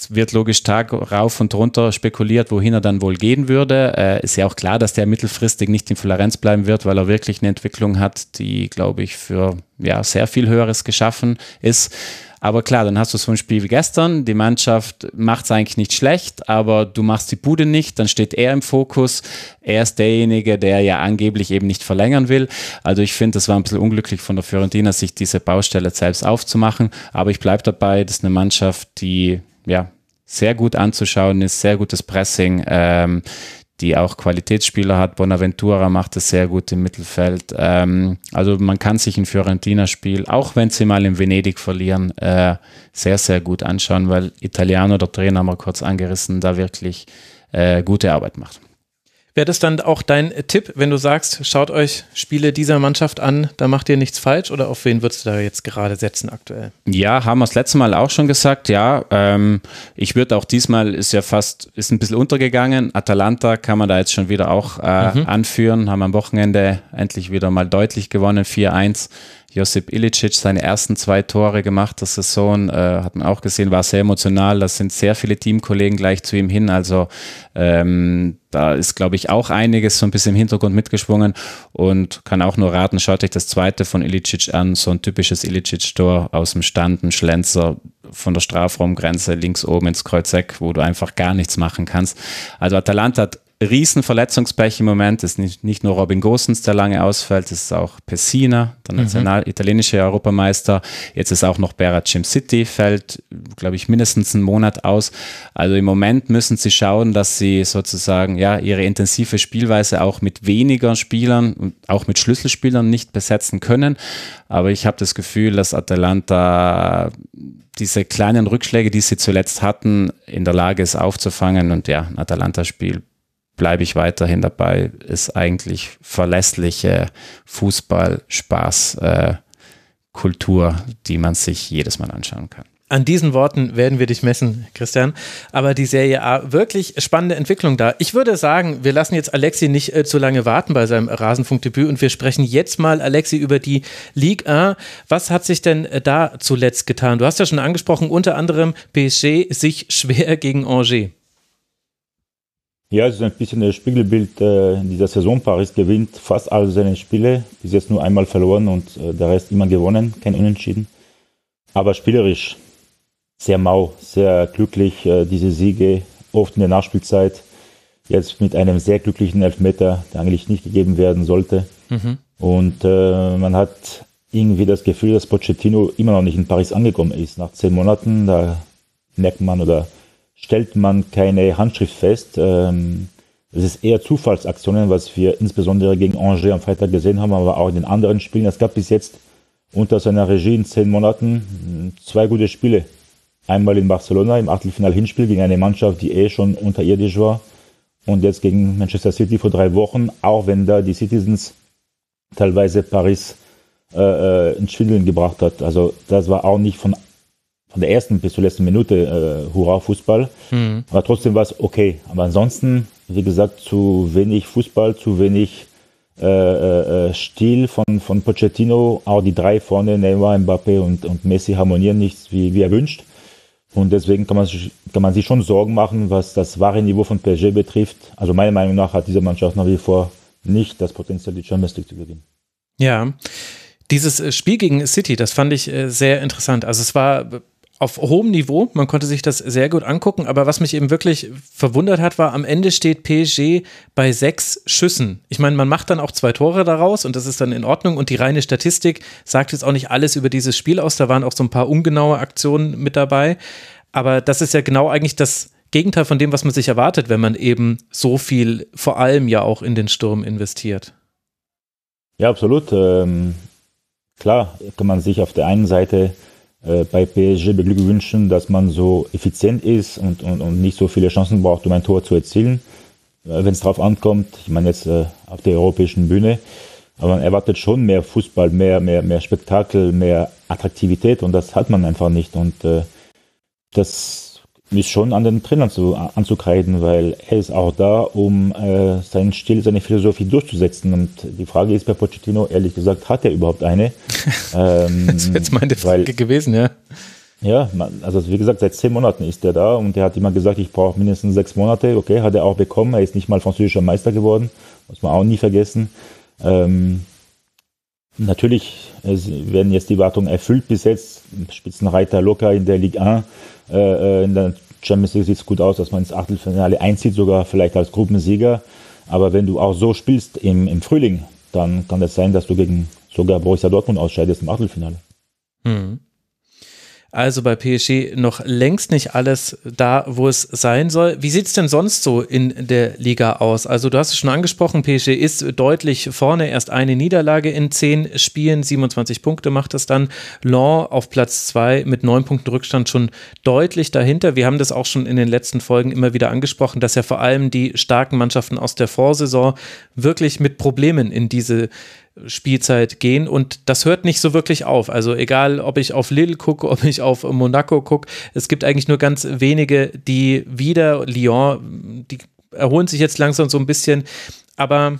wird logisch Tag rauf und runter spekuliert, wohin er dann wohl gehen würde. Äh, ist ja auch klar, dass der mittelfristig nicht in Florenz bleiben wird, weil er wirklich eine Entwicklung hat, die, glaube ich, für ja, sehr viel Höheres geschaffen ist. Aber klar, dann hast du so ein Spiel wie gestern. Die Mannschaft macht es eigentlich nicht schlecht, aber du machst die Bude nicht. Dann steht er im Fokus. Er ist derjenige, der ja angeblich eben nicht verlängern will. Also ich finde, das war ein bisschen unglücklich von der Fiorentina, sich diese Baustelle selbst aufzumachen. Aber ich bleibe dabei, das ist eine Mannschaft, die ja sehr gut anzuschauen ist, sehr gutes Pressing. Ähm, die auch Qualitätsspieler hat. Bonaventura macht es sehr gut im Mittelfeld. Ähm, also man kann sich ein Fiorentina-Spiel, auch wenn sie mal in Venedig verlieren, äh, sehr, sehr gut anschauen, weil Italiano, der Trainer, wir kurz angerissen, da wirklich äh, gute Arbeit macht. Wäre das dann auch dein Tipp, wenn du sagst, schaut euch Spiele dieser Mannschaft an, da macht ihr nichts falsch oder auf wen würdest du da jetzt gerade setzen aktuell? Ja, haben wir das letzte Mal auch schon gesagt, ja. Ähm, ich würde auch diesmal, ist ja fast, ist ein bisschen untergegangen. Atalanta kann man da jetzt schon wieder auch äh, mhm. anführen, haben am Wochenende endlich wieder mal deutlich gewonnen, 4-1 Josip Ilicic seine ersten zwei Tore gemacht der Saison, äh, hat man auch gesehen, war sehr emotional. Da sind sehr viele Teamkollegen gleich zu ihm hin. Also ähm, da ist, glaube ich, auch einiges so ein bisschen im Hintergrund mitgeschwungen und kann auch nur raten, schaut euch das zweite von Ilicic an, so ein typisches Ilicic-Tor aus dem Stand, ein Schlenzer von der Strafraumgrenze links oben ins Kreuzeck, wo du einfach gar nichts machen kannst. Also Atalanta hat riesen Verletzungspech im Moment. Es ist nicht, nicht nur Robin Gosens, der lange ausfällt, es ist auch Pessina, der mhm. national mhm. italienische Europameister. Jetzt ist auch noch Berat City, fällt, glaube ich, mindestens einen Monat aus. Also im Moment müssen sie schauen, dass sie sozusagen ja ihre intensive Spielweise auch mit weniger Spielern und auch mit Schlüsselspielern nicht besetzen können. Aber ich habe das Gefühl, dass Atalanta diese kleinen Rückschläge, die sie zuletzt hatten, in der Lage ist aufzufangen. Und ja, ein Atalanta-Spiel bleibe ich weiterhin dabei, ist eigentlich verlässliche Fußball-Spaß-Kultur, äh, die man sich jedes Mal anschauen kann. An diesen Worten werden wir dich messen, Christian. Aber die Serie A, wirklich spannende Entwicklung da. Ich würde sagen, wir lassen jetzt Alexi nicht äh, zu lange warten bei seinem Rasenfunkdebüt und wir sprechen jetzt mal, Alexi, über die Ligue A. Was hat sich denn äh, da zuletzt getan? Du hast ja schon angesprochen, unter anderem PSG sich schwer gegen Angers. Ja, es ist ein bisschen das Spiegelbild äh, dieser Saison. Paris gewinnt fast alle seine Spiele, bis jetzt nur einmal verloren und äh, der Rest immer gewonnen, kein Unentschieden. Aber spielerisch sehr mau, sehr glücklich, äh, diese Siege, oft in der Nachspielzeit. Jetzt mit einem sehr glücklichen Elfmeter, der eigentlich nicht gegeben werden sollte. Mhm. Und äh, man hat irgendwie das Gefühl, dass Pochettino immer noch nicht in Paris angekommen ist. Nach zehn Monaten, da merkt man oder stellt man keine Handschrift fest. Ähm, es ist eher Zufallsaktionen, was wir insbesondere gegen Angers am Freitag gesehen haben, aber auch in den anderen Spielen. Es gab bis jetzt unter seiner Regie in zehn Monaten zwei gute Spiele. Einmal in Barcelona im Achtelfinal-Hinspiel gegen eine Mannschaft, die eh schon unterirdisch war. Und jetzt gegen Manchester City vor drei Wochen, auch wenn da die Citizens teilweise Paris äh, äh ins Schwindeln gebracht hat. Also das war auch nicht von von der ersten bis zur letzten Minute äh, Hurra Fußball. Mhm. Aber trotzdem war es okay. Aber ansonsten, wie gesagt, zu wenig Fußball, zu wenig äh, äh, äh, Stil von, von Pochettino. Auch die drei vorne, Neymar, Mbappé und, und Messi harmonieren nicht, wie, wie erwünscht. Und deswegen kann man, sich, kann man sich schon Sorgen machen, was das wahre Niveau von PSG betrifft. Also meiner Meinung nach hat diese Mannschaft nach wie vor nicht das Potenzial, die Champions League zu gewinnen. Ja, dieses äh, Spiel gegen City, das fand ich äh, sehr interessant. Also es war auf hohem Niveau. Man konnte sich das sehr gut angucken. Aber was mich eben wirklich verwundert hat, war, am Ende steht PSG bei sechs Schüssen. Ich meine, man macht dann auch zwei Tore daraus und das ist dann in Ordnung. Und die reine Statistik sagt jetzt auch nicht alles über dieses Spiel aus. Da waren auch so ein paar ungenaue Aktionen mit dabei. Aber das ist ja genau eigentlich das Gegenteil von dem, was man sich erwartet, wenn man eben so viel, vor allem ja auch in den Sturm investiert. Ja, absolut. Ähm, klar kann man sich auf der einen Seite bei PSG beglückwünschen, dass man so effizient ist und, und, und nicht so viele Chancen braucht, um ein Tor zu erzielen, äh, wenn es darauf ankommt. Ich meine jetzt äh, auf der europäischen Bühne. Aber man erwartet schon mehr Fußball, mehr, mehr, mehr Spektakel, mehr Attraktivität und das hat man einfach nicht. Und äh, das ist schon an den Trainern zu, anzukreiden, weil er ist auch da, um äh, seinen Stil, seine Philosophie durchzusetzen. Und die Frage ist bei Pochettino, ehrlich gesagt, hat er überhaupt eine? ähm, das wäre jetzt meine Frage weil, gewesen, ja. Ja, also wie gesagt, seit zehn Monaten ist er da und er hat immer gesagt, ich brauche mindestens sechs Monate. Okay, hat er auch bekommen. Er ist nicht mal französischer Meister geworden, muss man auch nie vergessen. Ähm, natürlich werden jetzt die Wartungen erfüllt bis jetzt. Spitzenreiter locker in der Ligue 1. Äh, in der Champions League sieht es gut aus, dass man ins Achtelfinale einzieht, sogar vielleicht als Gruppensieger. Aber wenn du auch so spielst im, im Frühling, dann kann es das sein, dass du gegen sogar Borussia Dortmund ausscheidest im Achtelfinale. Hm. Also bei PSG noch längst nicht alles da, wo es sein soll. Wie sieht es denn sonst so in der Liga aus? Also du hast es schon angesprochen, PSG ist deutlich vorne, erst eine Niederlage in zehn Spielen, 27 Punkte macht es dann. Lens auf Platz zwei mit neun Punkten Rückstand schon deutlich dahinter. Wir haben das auch schon in den letzten Folgen immer wieder angesprochen, dass ja vor allem die starken Mannschaften aus der Vorsaison wirklich mit Problemen in diese Spielzeit gehen und das hört nicht so wirklich auf. Also egal, ob ich auf Lille gucke, ob ich auf Monaco gucke, es gibt eigentlich nur ganz wenige, die wieder, Lyon, die erholen sich jetzt langsam so ein bisschen, aber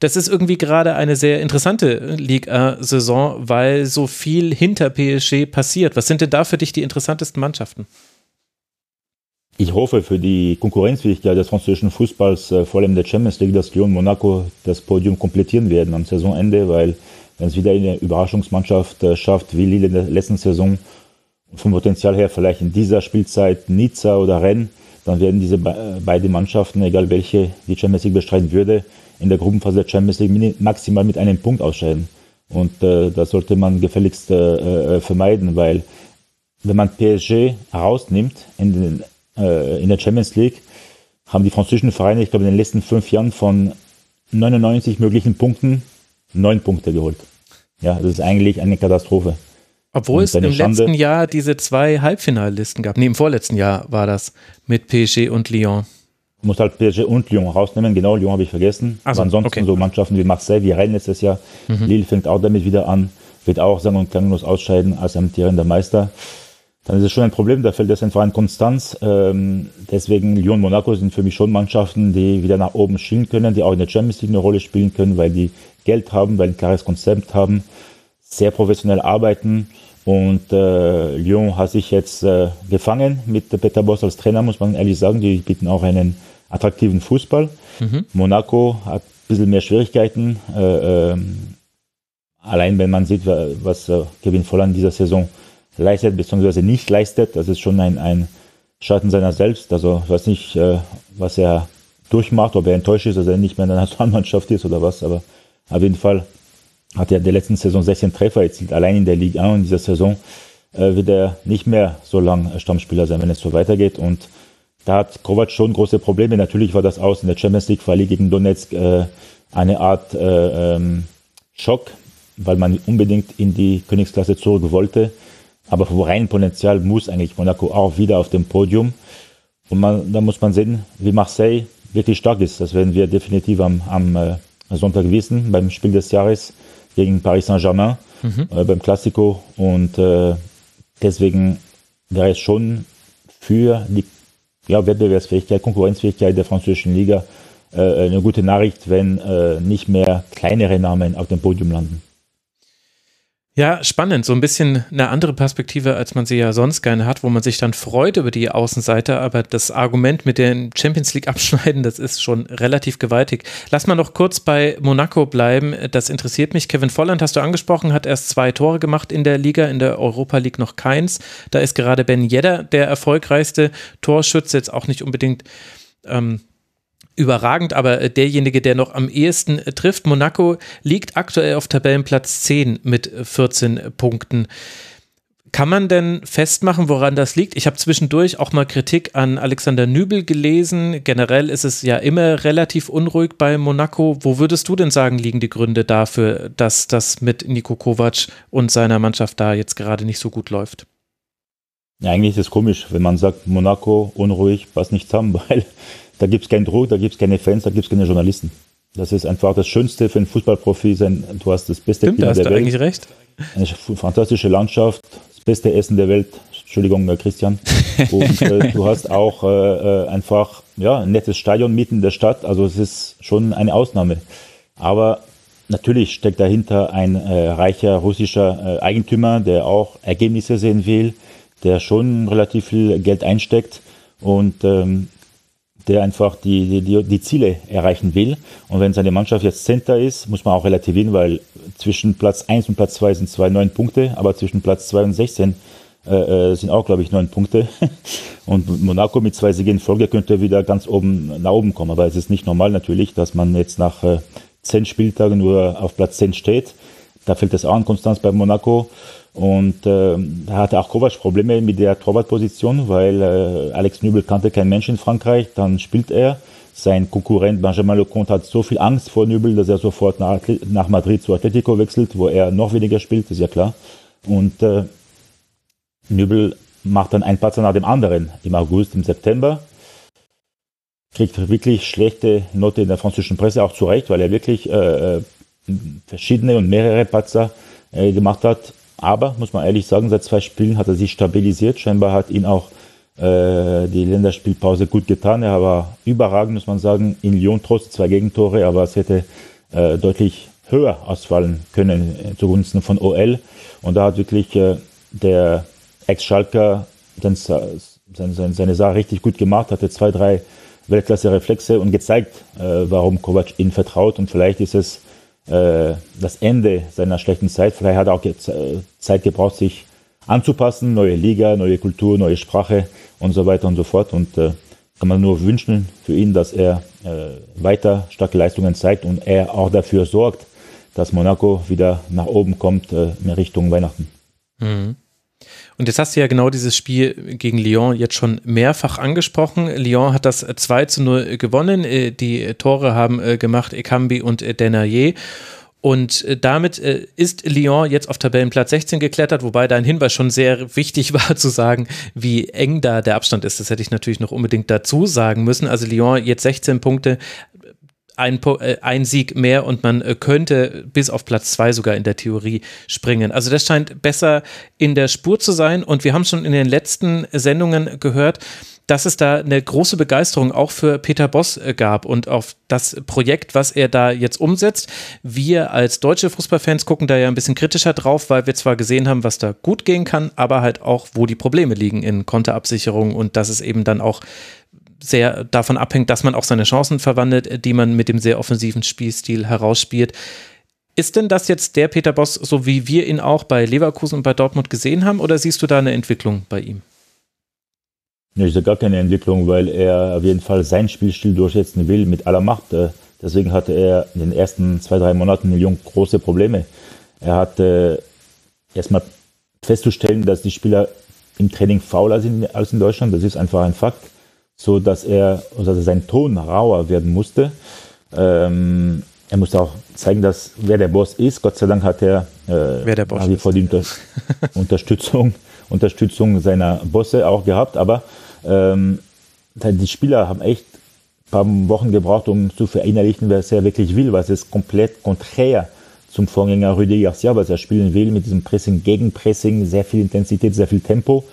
das ist irgendwie gerade eine sehr interessante Liga-Saison, weil so viel hinter PSG passiert. Was sind denn da für dich die interessantesten Mannschaften? Ich hoffe für die Konkurrenzfähigkeit des französischen Fußballs, äh, vor allem der Champions League, dass Lyon Monaco das Podium komplettieren werden am Saisonende, weil wenn es wieder eine Überraschungsmannschaft äh, schafft, wie Lille in der letzten Saison, vom Potenzial her vielleicht in dieser Spielzeit Nizza oder Rennes, dann werden diese be beiden Mannschaften, egal welche die Champions League bestreiten würde, in der Gruppenphase der Champions League maximal mit einem Punkt ausscheiden. Und äh, das sollte man gefälligst äh, äh vermeiden, weil wenn man PSG herausnimmt in den äh, in der Champions League haben die französischen Vereine, ich glaube, in den letzten fünf Jahren von 99 möglichen Punkten neun Punkte geholt. Ja, das ist eigentlich eine Katastrophe. Obwohl es im Schande, letzten Jahr diese zwei Halbfinalisten gab. Nee, im vorletzten Jahr war das mit PSG und Lyon. Du musst halt PSG und Lyon rausnehmen. Genau, Lyon habe ich vergessen. Also, Aber ansonsten okay. so Mannschaften wie Marseille, wie Rennes letztes Jahr. Mhm. Lille fängt auch damit wieder an. Wird auch sagen und klanglos ausscheiden als amtierender Meister dann ist es schon ein Problem. Da fällt das einfach an Konstanz. Ähm, deswegen Lyon und Monaco sind für mich schon Mannschaften, die wieder nach oben schielen können, die auch in der Champions League eine Rolle spielen können, weil die Geld haben, weil ein klares Konzept haben, sehr professionell arbeiten. Und äh, Lyon hat sich jetzt äh, gefangen mit Peter Boss als Trainer, muss man ehrlich sagen. Die bieten auch einen attraktiven Fußball. Mhm. Monaco hat ein bisschen mehr Schwierigkeiten. Äh, ähm, allein wenn man sieht, was äh, Kevin Volland dieser Saison leistet bzw. nicht leistet. Das ist schon ein, ein Schatten seiner selbst. Also ich weiß nicht, äh, was er durchmacht, ob er enttäuscht ist, dass er nicht mehr in der Nationalmannschaft ist oder was, aber auf jeden Fall hat er in der letzten Saison 16 Treffer erzielt, allein in der Ligue 1 in dieser Saison äh, wird er nicht mehr so lang Stammspieler sein, wenn es so weitergeht und da hat Kovac schon große Probleme. Natürlich war das aus in der Champions League Quali gegen Donetsk äh, eine Art äh, ähm, Schock, weil man unbedingt in die Königsklasse zurück wollte. Aber vom reinen Potenzial muss eigentlich Monaco auch wieder auf dem Podium. Und man, da muss man sehen, wie Marseille wirklich stark ist. Das werden wir definitiv am, am äh, Sonntag wissen, beim Spiel des Jahres gegen Paris Saint-Germain, mhm. äh, beim Classico. Und äh, deswegen wäre es schon für die ja, Wettbewerbsfähigkeit, Konkurrenzfähigkeit der französischen Liga äh, eine gute Nachricht, wenn äh, nicht mehr kleinere Namen auf dem Podium landen. Ja, spannend. So ein bisschen eine andere Perspektive, als man sie ja sonst gerne hat, wo man sich dann freut über die Außenseiter. Aber das Argument mit den Champions League abschneiden, das ist schon relativ gewaltig. Lass mal noch kurz bei Monaco bleiben. Das interessiert mich. Kevin Volland hast du angesprochen, hat erst zwei Tore gemacht in der Liga, in der Europa League noch keins. Da ist gerade Ben Yedder der erfolgreichste Torschütze, jetzt auch nicht unbedingt ähm, überragend, aber äh, derjenige, der noch am ehesten äh, trifft. Monaco liegt aktuell auf Tabellenplatz 10 mit 14 äh, Punkten. Kann man denn festmachen, woran das liegt? Ich habe zwischendurch auch mal Kritik an Alexander Nübel gelesen. Generell ist es ja immer relativ unruhig bei Monaco. Wo würdest du denn sagen, liegen die Gründe dafür, dass das mit Niko Kovac und seiner Mannschaft da jetzt gerade nicht so gut läuft? Ja, eigentlich ist es komisch, wenn man sagt, Monaco unruhig, was nichts haben, weil da gibt es keinen Druck, da gibt es keine Fans, da gibt es keine Journalisten. Das ist einfach das Schönste für einen Fußballprofi. Du hast das beste Stimmt, Klima der Welt. eigentlich recht. Eine fantastische Landschaft, das beste Essen der Welt. Entschuldigung, äh, Christian. Und äh, du hast auch äh, äh, einfach ja, ein nettes Stadion mitten in der Stadt. Also es ist schon eine Ausnahme. Aber natürlich steckt dahinter ein äh, reicher russischer äh, Eigentümer, der auch Ergebnisse sehen will, der schon relativ viel Geld einsteckt. Und ähm, der einfach die, die, die Ziele erreichen will. Und wenn seine Mannschaft jetzt Center ist, muss man auch relativieren, weil zwischen Platz 1 und Platz 2 sind zwei neun Punkte, aber zwischen Platz 2 und 16 äh, äh, sind auch, glaube ich, neun Punkte. Und Monaco mit zwei Siegen in Folge könnte wieder ganz oben nach oben kommen. Aber es ist nicht normal natürlich, dass man jetzt nach äh, zehn Spieltagen nur auf Platz 10 steht. Da fällt es auch an Konstanz bei Monaco. Und äh, hatte auch Kovac Probleme mit der Torwartposition, weil äh, Alex Nübel kannte kein Mensch in Frankreich. Dann spielt er. Sein Konkurrent Benjamin Lecomte hat so viel Angst vor Nübel, dass er sofort nach, nach Madrid zu Atletico wechselt, wo er noch weniger spielt, ist ja klar. Und äh, Nübel macht dann ein Patzer nach dem anderen im August, im September. Kriegt wirklich schlechte Note in der französischen Presse, auch zu Recht, weil er wirklich äh, äh verschiedene und mehrere Patzer äh, gemacht hat aber, muss man ehrlich sagen, seit zwei Spielen hat er sich stabilisiert. Scheinbar hat ihn auch äh, die Länderspielpause gut getan. Er war überragend, muss man sagen, in Lyon trotz zwei Gegentore, aber es hätte äh, deutlich höher ausfallen können äh, zugunsten von OL. Und da hat wirklich äh, der Ex-Schalker seine, seine, Sache richtig gut gemacht, hatte zwei, drei Weltklasse-Reflexe und gezeigt, äh, warum Kovac ihn vertraut. Und vielleicht ist es das Ende seiner schlechten Zeit. Vielleicht hat er auch äh, Zeit gebraucht, sich anzupassen, neue Liga, neue Kultur, neue Sprache und so weiter und so fort. Und äh, kann man nur wünschen für ihn, dass er äh, weiter starke Leistungen zeigt und er auch dafür sorgt, dass Monaco wieder nach oben kommt äh, in Richtung Weihnachten. Mhm. Und jetzt hast du ja genau dieses Spiel gegen Lyon jetzt schon mehrfach angesprochen. Lyon hat das 2 zu 0 gewonnen. Äh, die Tore haben äh, gemacht Ekambi und äh, Denayer. Und damit ist Lyon jetzt auf Tabellenplatz 16 geklettert, wobei dein Hinweis schon sehr wichtig war zu sagen, wie eng da der Abstand ist. Das hätte ich natürlich noch unbedingt dazu sagen müssen. Also Lyon jetzt 16 Punkte, ein, äh, ein Sieg mehr und man äh, könnte bis auf Platz zwei sogar in der Theorie springen. Also das scheint besser in der Spur zu sein und wir haben schon in den letzten Sendungen gehört, dass es da eine große Begeisterung auch für Peter Boss äh, gab und auf das Projekt, was er da jetzt umsetzt. Wir als deutsche Fußballfans gucken da ja ein bisschen kritischer drauf, weil wir zwar gesehen haben, was da gut gehen kann, aber halt auch, wo die Probleme liegen in Konterabsicherung und dass es eben dann auch sehr davon abhängt, dass man auch seine Chancen verwandelt, die man mit dem sehr offensiven Spielstil herausspielt. Ist denn das jetzt der Peter Boss, so wie wir ihn auch bei Leverkusen und bei Dortmund gesehen haben, oder siehst du da eine Entwicklung bei ihm? Nee, ich sehe gar keine Entwicklung, weil er auf jeden Fall seinen Spielstil durchsetzen will mit aller Macht. Äh, deswegen hatte er in den ersten zwei, drei Monaten Lyon große Probleme. Er hatte erstmal festzustellen, dass die Spieler im Training fauler sind als in Deutschland. Das ist einfach ein Fakt so dass er, also sein Ton rauer werden musste. Ähm, er musste auch zeigen, dass wer der Boss ist. Gott sei Dank hat er äh, Boss vor die Unter Unterstützung, Unterstützung seiner Bosse auch gehabt. Aber ähm, die Spieler haben echt ein paar Wochen gebraucht, um zu verinnerlichen, was er wirklich will, was ist komplett konträr zum Vorgänger Rüdiger Garcia, was er spielen will, mit diesem Pressing, Gegenpressing, sehr viel Intensität, sehr viel Tempo.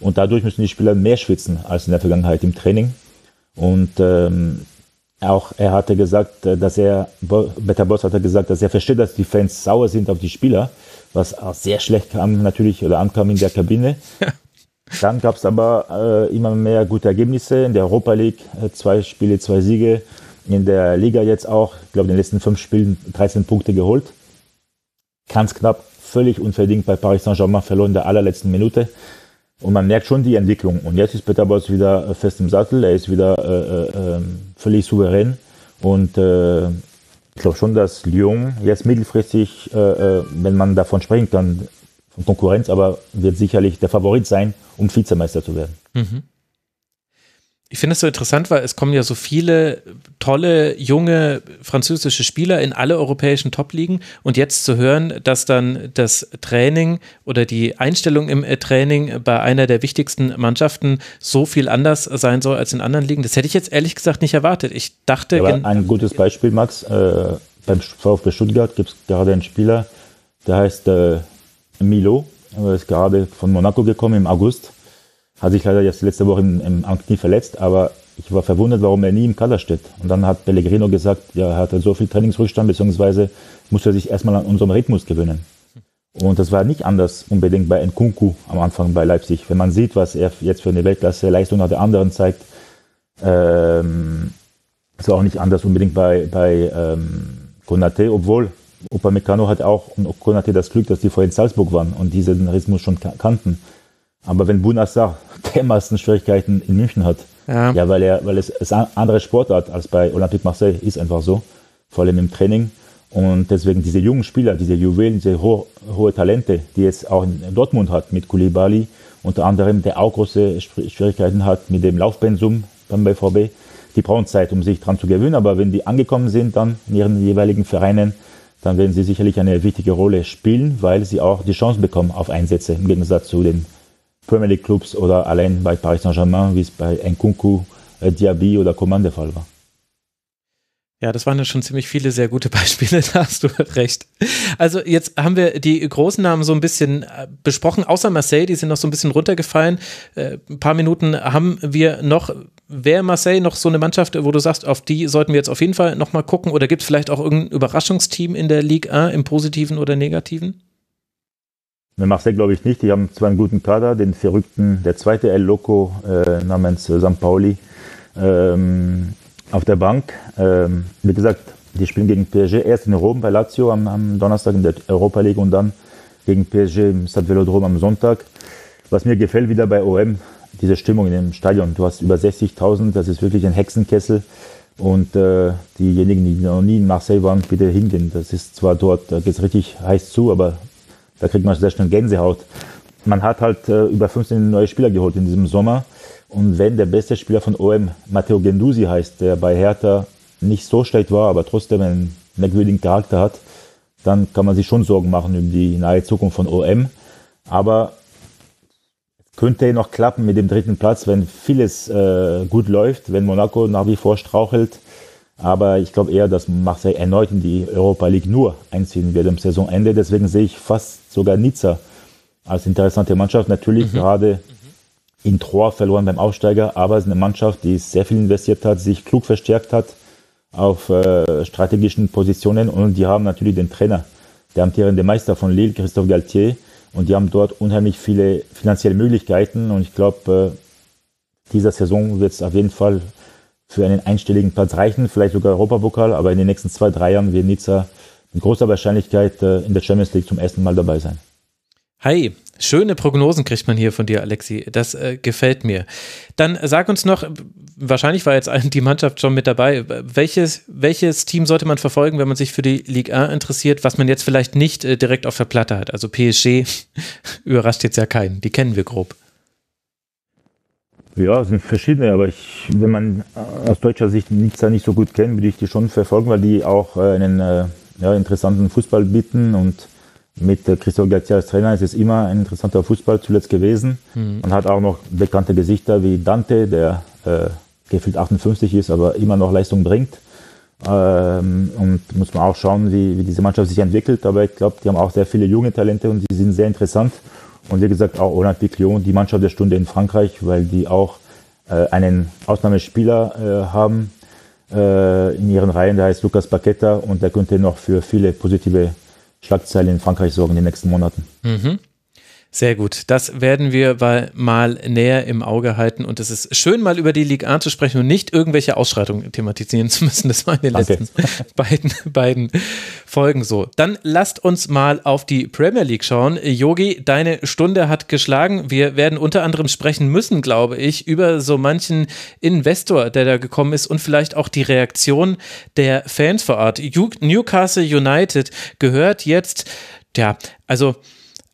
Und dadurch müssen die Spieler mehr schwitzen als in der Vergangenheit im Training. Und ähm, auch er hatte gesagt, äh, dass er, Beta Boss hatte gesagt, dass er versteht, dass die Fans sauer sind auf die Spieler, was auch sehr schlecht kam natürlich oder ankam in der Kabine. Dann gab es aber äh, immer mehr gute Ergebnisse in der Europa League, äh, zwei Spiele, zwei Siege. In der Liga jetzt auch, ich glaube, in den letzten fünf Spielen 13 Punkte geholt. Ganz knapp, völlig unverdient bei Paris Saint-Germain verloren in der allerletzten Minute. Und man merkt schon die Entwicklung. Und jetzt ist Peter Boss wieder äh, fest im Sattel, er ist wieder äh, äh, ähm, völlig souverän. Und äh, ich glaube schon, dass Lyon jetzt mittelfristig, äh, äh, wenn man davon sprechen kann, von Konkurrenz, aber wird sicherlich der Favorit sein, um Vizemeister zu werden. Mhm ich finde es so interessant, weil es kommen ja so viele tolle, junge französische Spieler in alle europäischen Top-Ligen und jetzt zu hören, dass dann das Training oder die Einstellung im äh, Training bei einer der wichtigsten Mannschaften so viel anders sein soll als in anderen Ligen, das hätte ich jetzt ehrlich gesagt nicht erwartet. Ich dachte. Ja, ein gutes Beispiel, Max. Äh, beim VfB Stuttgart gibt es gerade einen Spieler, der heißt äh, Milo, er ist gerade von Monaco gekommen im August hat sich leider jetzt letzte Woche im, im Knie verletzt, aber ich war verwundert, warum er nie im Kader steht. Und dann hat Pellegrino gesagt, ja, er hatte so viel Trainingsrückstand, beziehungsweise muss er sich erstmal an unserem Rhythmus gewöhnen. Und das war nicht anders unbedingt bei Nkunku am Anfang bei Leipzig. Wenn man sieht, was er jetzt für eine Weltklasse Leistung nach der anderen zeigt, Ähm, ist auch nicht anders unbedingt bei, bei ähm, Konate, obwohl Upamecano hat auch und Konate das Glück, dass die vorher in Salzburg waren und diesen Rhythmus schon kannten. Aber wenn Bunassar dermaßen Schwierigkeiten in München hat, ja, ja weil er, weil es, es eine andere Sportart als bei Olympique Marseille ist einfach so, vor allem im Training. Und deswegen diese jungen Spieler, diese Juwelen, diese ho hohe Talente, die jetzt auch in Dortmund hat mit Koulibaly, unter anderem, der auch große Schwierigkeiten hat mit dem Laufpensum beim BVB, die brauchen Zeit, um sich dran zu gewöhnen. Aber wenn die angekommen sind dann in ihren jeweiligen Vereinen, dann werden sie sicherlich eine wichtige Rolle spielen, weil sie auch die Chance bekommen auf Einsätze im Gegensatz zu den Premier League Clubs oder allein bei Paris Saint-Germain, wie es bei Nkunku, äh, Diaby oder Coman der Fall war. Ja, das waren ja schon ziemlich viele sehr gute Beispiele, da hast du recht. Also jetzt haben wir die großen Namen so ein bisschen äh, besprochen, außer Marseille, die sind noch so ein bisschen runtergefallen. Äh, ein paar Minuten haben wir noch. Wäre Marseille noch so eine Mannschaft, wo du sagst, auf die sollten wir jetzt auf jeden Fall nochmal gucken? Oder gibt es vielleicht auch irgendein Überraschungsteam in der Ligue 1 im Positiven oder Negativen? Mit Marseille glaube ich nicht. Die haben zwar einen guten Kader, den verrückten, der zweite El Loco äh, namens äh. Pauli. Ähm, auf der Bank. Ähm, wie gesagt, die spielen gegen PSG erst in Rom bei Lazio am, am, Donnerstag in der Europa League und dann gegen PSG im Stade Velodrom am Sonntag. Was mir gefällt wieder bei OM, diese Stimmung in dem Stadion. Du hast über 60.000, das ist wirklich ein Hexenkessel. Und äh, diejenigen, die noch nie in Marseille waren, bitte hingehen. Das ist zwar dort, da geht es richtig heiß zu, aber da kriegt man sehr schnell Gänsehaut. Man hat halt äh, über 15 neue Spieler geholt in diesem Sommer. Und wenn der beste Spieler von OM Matteo Gendusi heißt, der bei Hertha nicht so schlecht war, aber trotzdem einen merkwürdigen Charakter hat, dann kann man sich schon Sorgen machen über die nahe Zukunft von OM. Aber könnte noch klappen mit dem dritten Platz, wenn vieles äh, gut läuft, wenn Monaco nach wie vor strauchelt. Aber ich glaube eher, dass Marseille erneut in die Europa League nur einziehen wird am Saisonende. Deswegen sehe ich fast sogar Nizza als interessante Mannschaft. Natürlich mhm. gerade in Troyes verloren beim Aufsteiger, aber es ist eine Mannschaft, die sehr viel investiert hat, sich klug verstärkt hat auf äh, strategischen Positionen und die haben natürlich den Trainer, der amtierende Meister von Lille, Christophe Galtier, und die haben dort unheimlich viele finanzielle Möglichkeiten und ich glaube, äh, dieser Saison wird es auf jeden Fall für einen einstelligen Platz reichen, vielleicht sogar Europapokal, aber in den nächsten zwei, drei Jahren wird Nizza mit großer Wahrscheinlichkeit äh, in der Champions League zum ersten Mal dabei sein. Hi, schöne Prognosen kriegt man hier von dir, Alexi. Das äh, gefällt mir. Dann sag uns noch, wahrscheinlich war jetzt die Mannschaft schon mit dabei. Welches, welches Team sollte man verfolgen, wenn man sich für die Ligue 1 interessiert, was man jetzt vielleicht nicht äh, direkt auf der Platte hat? Also PSG überrascht jetzt ja keinen. Die kennen wir grob. Ja, es sind verschiedene, aber ich, wenn man aus deutscher Sicht Nizza nicht so gut kennt, würde ich die schon verfolgen, weil die auch äh, einen äh, ja, interessanten Fußball bieten und mit äh, Christophe Garcia als Trainer ist es immer ein interessanter Fußball zuletzt gewesen. Mhm. Man hat auch noch bekannte Gesichter wie Dante, der äh, gefühlt 58 ist, aber immer noch Leistung bringt. Ähm, und muss man auch schauen, wie, wie diese Mannschaft sich entwickelt. Aber ich glaube, die haben auch sehr viele junge Talente und die sind sehr interessant. Und wie gesagt, auch Olympique Lyon, die Mannschaft der Stunde in Frankreich, weil die auch äh, einen Ausnahmespieler äh, haben äh, in ihren Reihen, der heißt Lucas Paqueta und der könnte noch für viele positive Schlagzeilen in Frankreich sorgen in den nächsten Monaten. Mhm. Sehr gut. Das werden wir mal näher im Auge halten. Und es ist schön, mal über die Ligue 1 zu sprechen und nicht irgendwelche Ausschreitungen thematisieren zu müssen. Das war in den Danke. letzten beiden, beiden Folgen so. Dann lasst uns mal auf die Premier League schauen. Yogi, deine Stunde hat geschlagen. Wir werden unter anderem sprechen müssen, glaube ich, über so manchen Investor, der da gekommen ist und vielleicht auch die Reaktion der Fans vor Ort. Newcastle United gehört jetzt, ja, also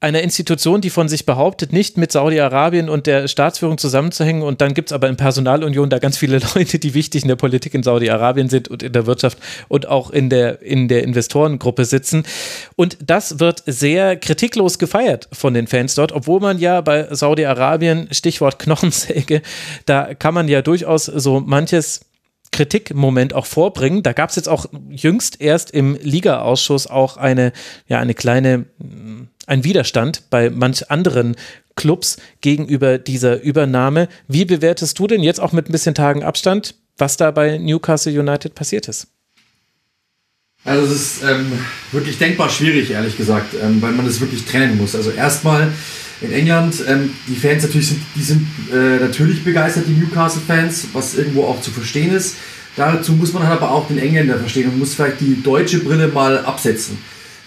einer Institution, die von sich behauptet, nicht mit Saudi-Arabien und der Staatsführung zusammenzuhängen. Und dann gibt es aber in Personalunion da ganz viele Leute, die wichtig in der Politik in Saudi-Arabien sind und in der Wirtschaft und auch in der, in der Investorengruppe sitzen. Und das wird sehr kritiklos gefeiert von den Fans dort, obwohl man ja bei Saudi-Arabien, Stichwort Knochensäge, da kann man ja durchaus so manches Kritikmoment auch vorbringen. Da gab es jetzt auch jüngst erst im Liga-Ausschuss auch eine, ja, eine kleine ein Widerstand bei manch anderen Clubs gegenüber dieser Übernahme. Wie bewertest du denn jetzt auch mit ein bisschen Tagen Abstand, was da bei Newcastle United passiert ist? Also es ist ähm, wirklich denkbar schwierig, ehrlich gesagt, ähm, weil man es wirklich trennen muss. Also erstmal In England, ähm, die Fans natürlich sind, die sind äh, natürlich begeistert, die Newcastle-Fans, was irgendwo auch zu verstehen ist. Dazu muss man halt aber auch den Engländer verstehen und muss vielleicht die deutsche Brille mal absetzen.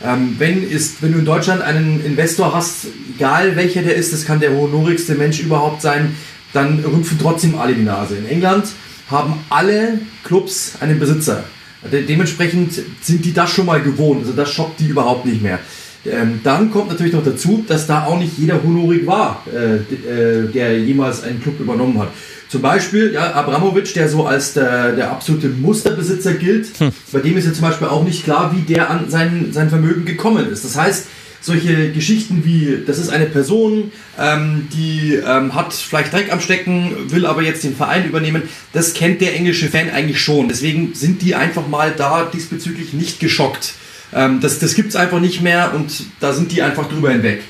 Ähm, wenn, ist, wenn du in Deutschland einen Investor hast, egal welcher der ist, das kann der honorigste Mensch überhaupt sein, dann rümpfen trotzdem alle die Nase. In England haben alle Clubs einen Besitzer. De dementsprechend sind die das schon mal gewohnt. Also das schockt die überhaupt nicht mehr. Ähm, dann kommt natürlich noch dazu, dass da auch nicht jeder honorig war, äh, äh, der jemals einen Club übernommen hat. Zum Beispiel ja, Abramovic, der so als der, der absolute Musterbesitzer gilt, hm. bei dem ist ja zum Beispiel auch nicht klar, wie der an sein, sein Vermögen gekommen ist. Das heißt, solche Geschichten wie, das ist eine Person, ähm, die ähm, hat vielleicht Dreck am Stecken, will aber jetzt den Verein übernehmen, das kennt der englische Fan eigentlich schon. Deswegen sind die einfach mal da diesbezüglich nicht geschockt. Ähm, das das gibt es einfach nicht mehr und da sind die einfach drüber hinweg.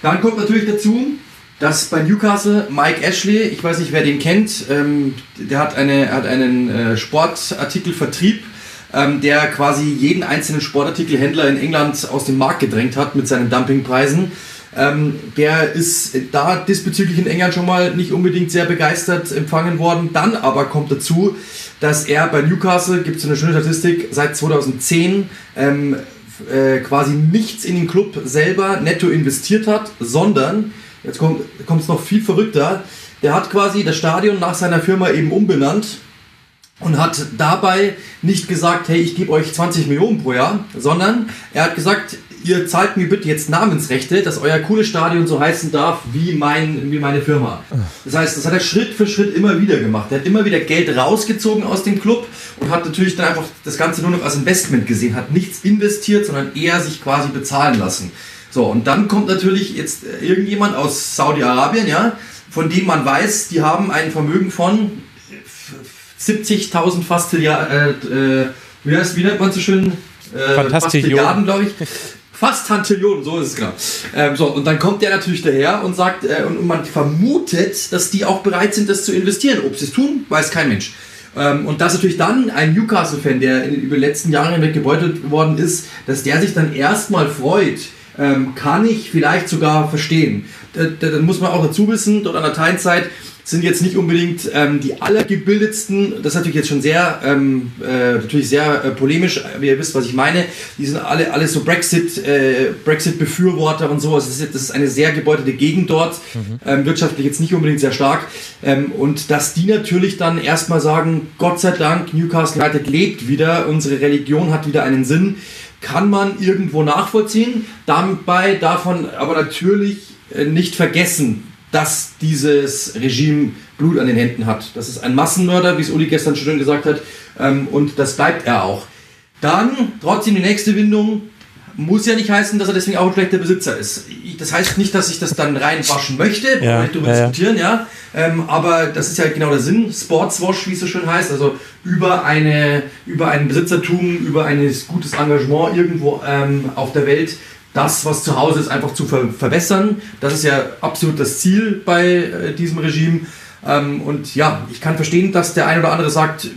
Dann kommt natürlich dazu, dass bei Newcastle Mike Ashley, ich weiß nicht, wer den kennt, ähm, der hat, eine, hat einen äh, Sportartikelvertrieb, ähm, der quasi jeden einzelnen Sportartikelhändler in England aus dem Markt gedrängt hat mit seinen Dumpingpreisen. Ähm, der ist da diesbezüglich in England schon mal nicht unbedingt sehr begeistert empfangen worden. Dann aber kommt dazu, dass er bei Newcastle, gibt es eine schöne Statistik, seit 2010 ähm, äh, quasi nichts in den Club selber netto investiert hat, sondern Jetzt kommt es noch viel verrückter. Der hat quasi das Stadion nach seiner Firma eben umbenannt und hat dabei nicht gesagt, hey, ich gebe euch 20 Millionen pro Jahr, sondern er hat gesagt, ihr zahlt mir bitte jetzt Namensrechte, dass euer cooles Stadion so heißen darf wie, mein, wie meine Firma. Das heißt, das hat er Schritt für Schritt immer wieder gemacht. Er hat immer wieder Geld rausgezogen aus dem Club und hat natürlich dann einfach das Ganze nur noch als Investment gesehen, hat nichts investiert, sondern eher sich quasi bezahlen lassen. So, und dann kommt natürlich jetzt äh, irgendjemand aus Saudi-Arabien, ja, von dem man weiß, die haben ein Vermögen von 70.000 fast, ja, äh, äh, wie, heißt, wie nennt man so schön? Äh, Fantastilliarden, glaube ich. Fast Tantillionen, so ist es genau. Ähm, so, und dann kommt der natürlich daher und sagt, äh, und, und, man vermutet, dass die auch bereit sind, das zu investieren. Ob sie es tun, weiß kein Mensch. Ähm, und dass natürlich dann ein Newcastle-Fan, der in, über die letzten Jahre hinweg gebeutelt worden ist, dass der sich dann erstmal freut, ähm, kann ich vielleicht sogar verstehen. Dann muss man auch dazu wissen, dort an der Teilzeit sind jetzt nicht unbedingt ähm, die allergebildetsten, das ist natürlich jetzt schon sehr, ähm, äh, natürlich sehr äh, polemisch, wie ihr wisst, was ich meine. Die sind alle, alle so Brexit, äh, Brexit-Befürworter und so. Also das ist, das ist eine sehr gebeutete Gegend dort, mhm. ähm, wirtschaftlich jetzt nicht unbedingt sehr stark. Ähm, und dass die natürlich dann erstmal sagen, Gott sei Dank, Newcastle United lebt wieder, unsere Religion hat wieder einen Sinn kann man irgendwo nachvollziehen. Dabei darf man aber natürlich äh, nicht vergessen, dass dieses Regime Blut an den Händen hat. Das ist ein Massenmörder, wie es Uli gestern schon gesagt hat, ähm, und das bleibt er auch. Dann trotzdem die nächste Windung. Muss ja nicht heißen, dass er deswegen auch ein schlechter Besitzer ist. Das heißt nicht, dass ich das dann reinwaschen möchte, ja, darüber ja, diskutieren, ja. Ähm, aber das ist ja genau der Sinn, Sportswash, wie es so schön heißt, also über, eine, über ein Besitzertum, über ein gutes Engagement irgendwo ähm, auf der Welt das, was zu Hause ist, einfach zu ver verbessern. Das ist ja absolut das Ziel bei äh, diesem Regime. Ähm, und ja, ich kann verstehen, dass der ein oder andere sagt,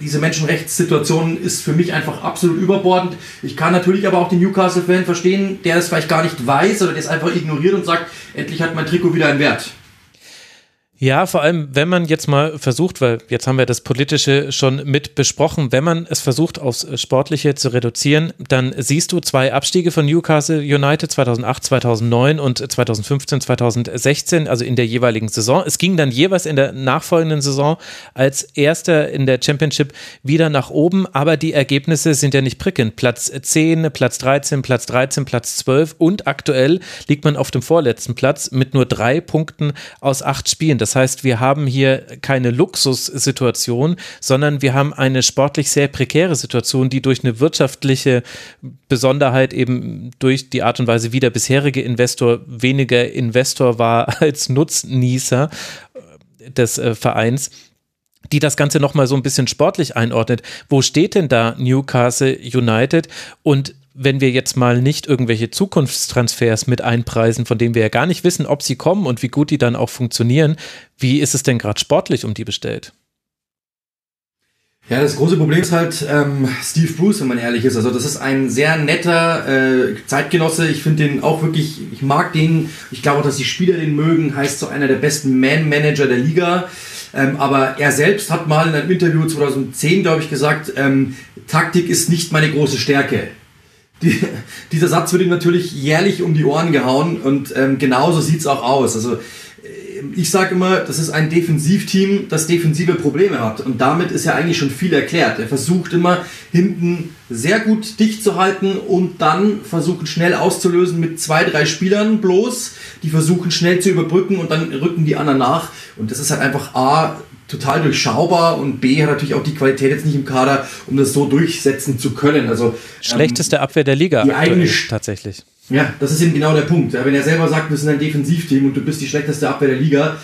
diese Menschenrechtssituation ist für mich einfach absolut überbordend. Ich kann natürlich aber auch den Newcastle-Fan verstehen, der es vielleicht gar nicht weiß oder der es einfach ignoriert und sagt, endlich hat mein Trikot wieder einen Wert. Ja, vor allem, wenn man jetzt mal versucht, weil jetzt haben wir das Politische schon mit besprochen, wenn man es versucht, aufs Sportliche zu reduzieren, dann siehst du zwei Abstiege von Newcastle United 2008, 2009 und 2015, 2016, also in der jeweiligen Saison. Es ging dann jeweils in der nachfolgenden Saison als Erster in der Championship wieder nach oben, aber die Ergebnisse sind ja nicht prickelnd. Platz 10, Platz 13, Platz 13, Platz 12 und aktuell liegt man auf dem vorletzten Platz mit nur drei Punkten aus acht Spielen. Das das heißt, wir haben hier keine Luxussituation, sondern wir haben eine sportlich sehr prekäre Situation, die durch eine wirtschaftliche Besonderheit eben durch die Art und Weise, wie der bisherige Investor weniger Investor war als Nutznießer des äh, Vereins die das Ganze nochmal so ein bisschen sportlich einordnet. Wo steht denn da Newcastle United und wenn wir jetzt mal nicht irgendwelche Zukunftstransfers mit einpreisen, von denen wir ja gar nicht wissen, ob sie kommen und wie gut die dann auch funktionieren, wie ist es denn gerade sportlich um die bestellt? Ja, das große Problem ist halt ähm, Steve Bruce, wenn man ehrlich ist. Also das ist ein sehr netter äh, Zeitgenosse. Ich finde den auch wirklich, ich mag den. Ich glaube auch, dass die Spieler den mögen. Heißt so einer der besten Man-Manager der Liga. Ähm, aber er selbst hat mal in einem Interview 2010, glaube ich, gesagt, ähm, Taktik ist nicht meine große Stärke. Die, dieser Satz wird ihm natürlich jährlich um die Ohren gehauen und ähm, genauso sieht's auch aus. Also ich sage immer, das ist ein Defensivteam, das defensive Probleme hat. Und damit ist ja eigentlich schon viel erklärt. Er versucht immer hinten sehr gut dicht zu halten und dann versuchen schnell auszulösen mit zwei, drei Spielern bloß. Die versuchen schnell zu überbrücken und dann rücken die anderen nach. Und das ist halt einfach A, total durchschaubar und B hat natürlich auch die Qualität jetzt nicht im Kader, um das so durchsetzen zu können. Also schlechteste ähm, Abwehr der Liga die eigene, tatsächlich. Ja, das ist eben genau der Punkt. Wenn er selber sagt, wir sind ein Defensivteam und du bist die schlechteste Abwehr der Liga,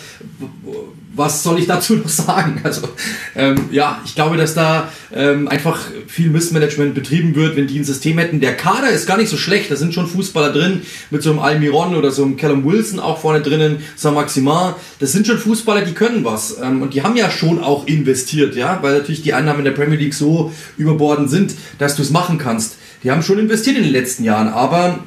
was soll ich dazu noch sagen? Also, ähm, ja, ich glaube, dass da ähm, einfach viel Missmanagement betrieben wird, wenn die ein System hätten. Der Kader ist gar nicht so schlecht, da sind schon Fußballer drin, mit so einem Almiron oder so einem Callum Wilson auch vorne drinnen, Saint-Maximin. Das sind schon Fußballer, die können was. Ähm, und die haben ja schon auch investiert, ja, weil natürlich die Einnahmen in der Premier League so überbordend sind, dass du es machen kannst. Die haben schon investiert in den letzten Jahren, aber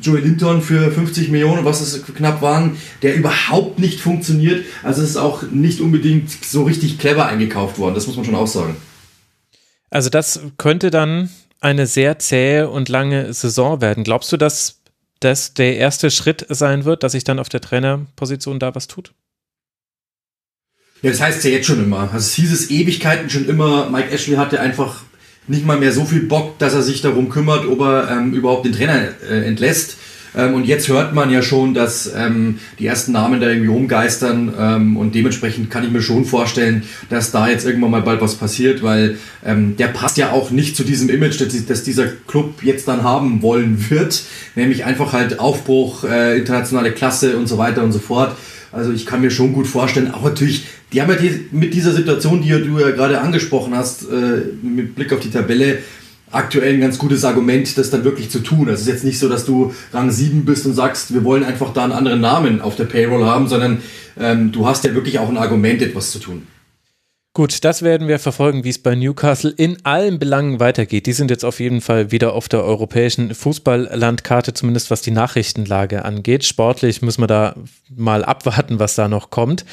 Joey Linton für 50 Millionen, was es knapp waren, der überhaupt nicht funktioniert. Also es ist auch nicht unbedingt so richtig clever eingekauft worden, das muss man schon auch sagen. Also das könnte dann eine sehr zähe und lange Saison werden. Glaubst du, dass das der erste Schritt sein wird, dass sich dann auf der Trainerposition da was tut? Ja, das heißt ja jetzt schon immer. Also es hieß es Ewigkeiten schon immer, Mike Ashley hatte einfach nicht mal mehr so viel Bock, dass er sich darum kümmert, ob er ähm, überhaupt den Trainer äh, entlässt. Ähm, und jetzt hört man ja schon, dass ähm, die ersten Namen da irgendwie rumgeistern ähm, und dementsprechend kann ich mir schon vorstellen, dass da jetzt irgendwann mal bald was passiert, weil ähm, der passt ja auch nicht zu diesem Image, das, das dieser Club jetzt dann haben wollen wird, nämlich einfach halt Aufbruch, äh, internationale Klasse und so weiter und so fort. Also ich kann mir schon gut vorstellen, auch natürlich, die haben ja die, mit dieser Situation, die du ja gerade angesprochen hast, äh, mit Blick auf die Tabelle, aktuell ein ganz gutes Argument, das dann wirklich zu tun. Also es ist jetzt nicht so, dass du Rang 7 bist und sagst, wir wollen einfach da einen anderen Namen auf der Payroll haben, sondern ähm, du hast ja wirklich auch ein Argument, etwas zu tun. Gut, das werden wir verfolgen, wie es bei Newcastle in allen Belangen weitergeht. Die sind jetzt auf jeden Fall wieder auf der europäischen Fußballlandkarte, zumindest was die Nachrichtenlage angeht. Sportlich müssen wir da mal abwarten, was da noch kommt.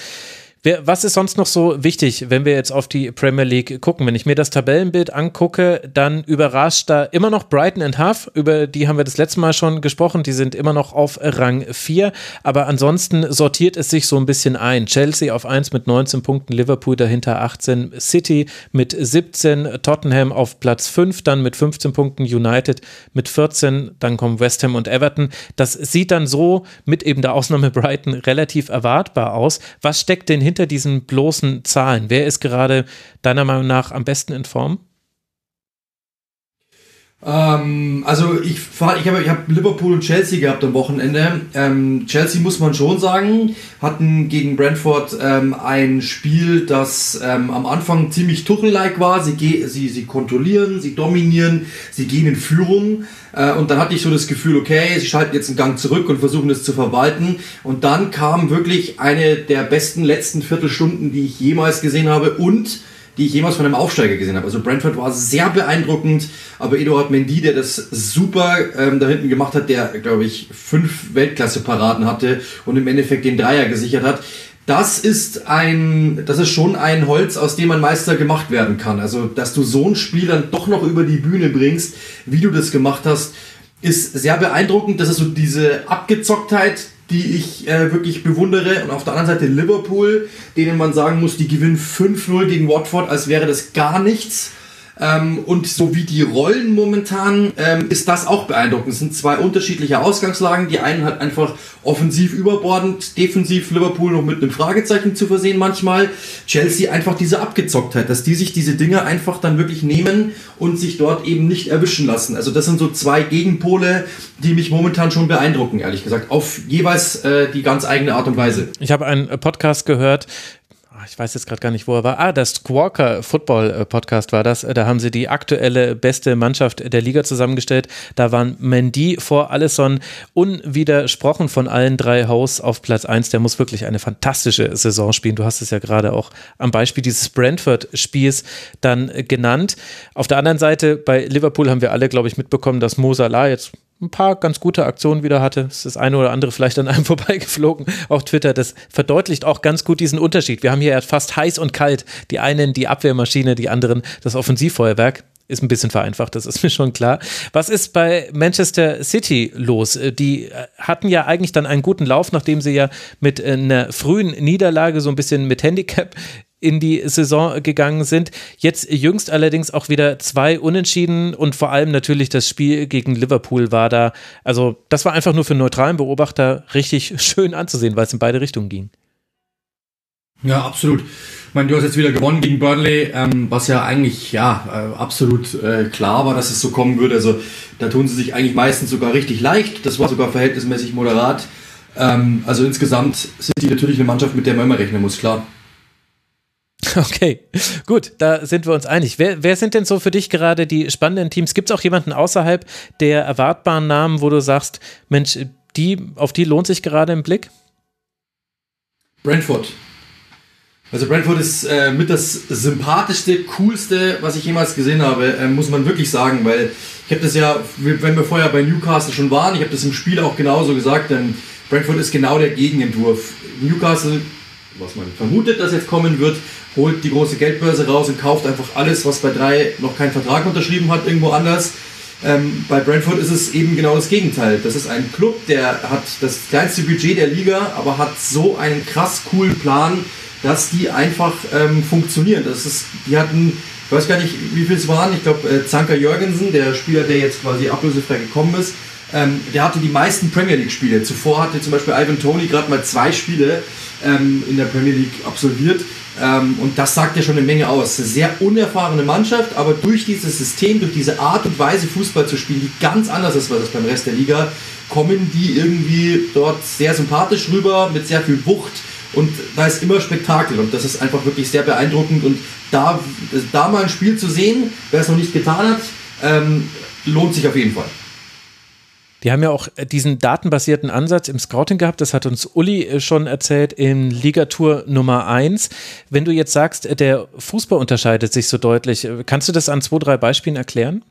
Was ist sonst noch so wichtig, wenn wir jetzt auf die Premier League gucken? Wenn ich mir das Tabellenbild angucke, dann überrascht da immer noch Brighton and Huff. Über die haben wir das letzte Mal schon gesprochen. Die sind immer noch auf Rang 4. Aber ansonsten sortiert es sich so ein bisschen ein. Chelsea auf 1 mit 19 Punkten, Liverpool dahinter 18, City mit 17, Tottenham auf Platz 5, dann mit 15 Punkten, United mit 14, dann kommen West Ham und Everton. Das sieht dann so mit eben der Ausnahme Brighton relativ erwartbar aus. Was steckt denn hinter diesen bloßen Zahlen? Wer ist gerade deiner Meinung nach am besten in Form? Ähm, also ich, ich habe ich hab Liverpool und Chelsea gehabt am Wochenende. Ähm, Chelsea muss man schon sagen, hatten gegen Brentford ähm, ein Spiel, das ähm, am Anfang ziemlich Tuchel-like war. Sie, sie, sie kontrollieren, sie dominieren, sie gehen in Führung. Äh, und dann hatte ich so das Gefühl, okay, sie schalten jetzt einen Gang zurück und versuchen das zu verwalten. Und dann kam wirklich eine der besten letzten Viertelstunden, die ich jemals gesehen habe. Und die ich jemals von einem Aufsteiger gesehen habe. Also Brentford war sehr beeindruckend, aber Eduard Mendy, der das super ähm, da hinten gemacht hat, der, glaube ich, fünf Weltklasse-Paraden hatte und im Endeffekt den Dreier gesichert hat, das ist ein, das ist schon ein Holz, aus dem ein Meister gemacht werden kann. Also, dass du so ein Spiel dann doch noch über die Bühne bringst, wie du das gemacht hast, ist sehr beeindruckend. Das ist so diese Abgezocktheit, die ich äh, wirklich bewundere. Und auf der anderen Seite Liverpool, denen man sagen muss, die gewinnen 5-0 gegen Watford, als wäre das gar nichts. Ähm, und so wie die Rollen momentan ähm, ist das auch beeindruckend. Es sind zwei unterschiedliche Ausgangslagen. Die einen hat einfach offensiv überbordend, defensiv Liverpool noch mit einem Fragezeichen zu versehen manchmal. Chelsea einfach diese Abgezocktheit, dass die sich diese Dinge einfach dann wirklich nehmen und sich dort eben nicht erwischen lassen. Also das sind so zwei Gegenpole, die mich momentan schon beeindrucken, ehrlich gesagt, auf jeweils äh, die ganz eigene Art und Weise. Ich habe einen Podcast gehört, ich weiß jetzt gerade gar nicht, wo er war. Ah, das Squawker Football äh, Podcast war das. Da haben sie die aktuelle beste Mannschaft der Liga zusammengestellt. Da waren Mendy vor Allison unwidersprochen von allen drei Hosts auf Platz 1. Der muss wirklich eine fantastische Saison spielen. Du hast es ja gerade auch am Beispiel dieses Brentford-Spiels dann genannt. Auf der anderen Seite, bei Liverpool haben wir alle, glaube ich, mitbekommen, dass Mo Salah jetzt ein paar ganz gute Aktionen wieder hatte. Es ist das eine oder andere vielleicht an einem vorbeigeflogen auf Twitter. Das verdeutlicht auch ganz gut diesen Unterschied. Wir haben hier fast heiß und kalt. Die einen die Abwehrmaschine, die anderen das Offensivfeuerwerk. Ist ein bisschen vereinfacht, das ist mir schon klar. Was ist bei Manchester City los? Die hatten ja eigentlich dann einen guten Lauf, nachdem sie ja mit einer frühen Niederlage so ein bisschen mit Handicap in die Saison gegangen sind. Jetzt jüngst allerdings auch wieder zwei Unentschieden und vor allem natürlich das Spiel gegen Liverpool war da. Also das war einfach nur für neutralen Beobachter richtig schön anzusehen, weil es in beide Richtungen ging. Ja, absolut. Ich meine, du hast jetzt wieder gewonnen gegen Burnley, ähm, was ja eigentlich ja äh, absolut äh, klar war, dass es so kommen würde. Also da tun sie sich eigentlich meistens sogar richtig leicht. Das war sogar verhältnismäßig moderat. Ähm, also insgesamt sind die natürlich eine Mannschaft, mit der man immer rechnen muss, klar. Okay, gut, da sind wir uns einig. Wer, wer sind denn so für dich gerade die spannenden Teams? Gibt es auch jemanden außerhalb der erwartbaren Namen, wo du sagst, Mensch, die, auf die lohnt sich gerade im Blick? Brentford. Also Brentford ist äh, mit das sympathischste, coolste, was ich jemals gesehen habe, äh, muss man wirklich sagen, weil ich habe das ja, wenn wir vorher bei Newcastle schon waren, ich habe das im Spiel auch genauso gesagt, denn Brentford ist genau der Gegenentwurf. Newcastle, was man vermutet, dass jetzt kommen wird, holt die große Geldbörse raus und kauft einfach alles, was bei drei noch keinen Vertrag unterschrieben hat, irgendwo anders. Ähm, bei Brentford ist es eben genau das Gegenteil. Das ist ein Club, der hat das kleinste Budget der Liga, aber hat so einen krass coolen Plan, dass die einfach ähm, funktionieren. Das ist, die hatten, ich weiß gar nicht, wie viel es waren. Ich glaube, äh, Zanka Jürgensen, der Spieler, der jetzt quasi ablösefrei gekommen ist, ähm, der hatte die meisten Premier League-Spiele. Zuvor hatte zum Beispiel Ivan Tony gerade mal zwei Spiele ähm, in der Premier League absolviert. Ähm, und das sagt ja schon eine Menge aus. Sehr unerfahrene Mannschaft, aber durch dieses System, durch diese Art und Weise Fußball zu spielen, die ganz anders ist als beim Rest der Liga, kommen die irgendwie dort sehr sympathisch rüber, mit sehr viel Wucht. Und da ist immer Spektakel und das ist einfach wirklich sehr beeindruckend. Und da, da mal ein Spiel zu sehen, wer es noch nicht getan hat, ähm, lohnt sich auf jeden Fall. Die haben ja auch äh, diesen datenbasierten Ansatz im Scouting gehabt. Das hat uns Uli äh, schon erzählt in Ligatur Nummer 1. Wenn du jetzt sagst, äh, der Fußball unterscheidet sich so deutlich, kannst du das an zwei, drei Beispielen erklären?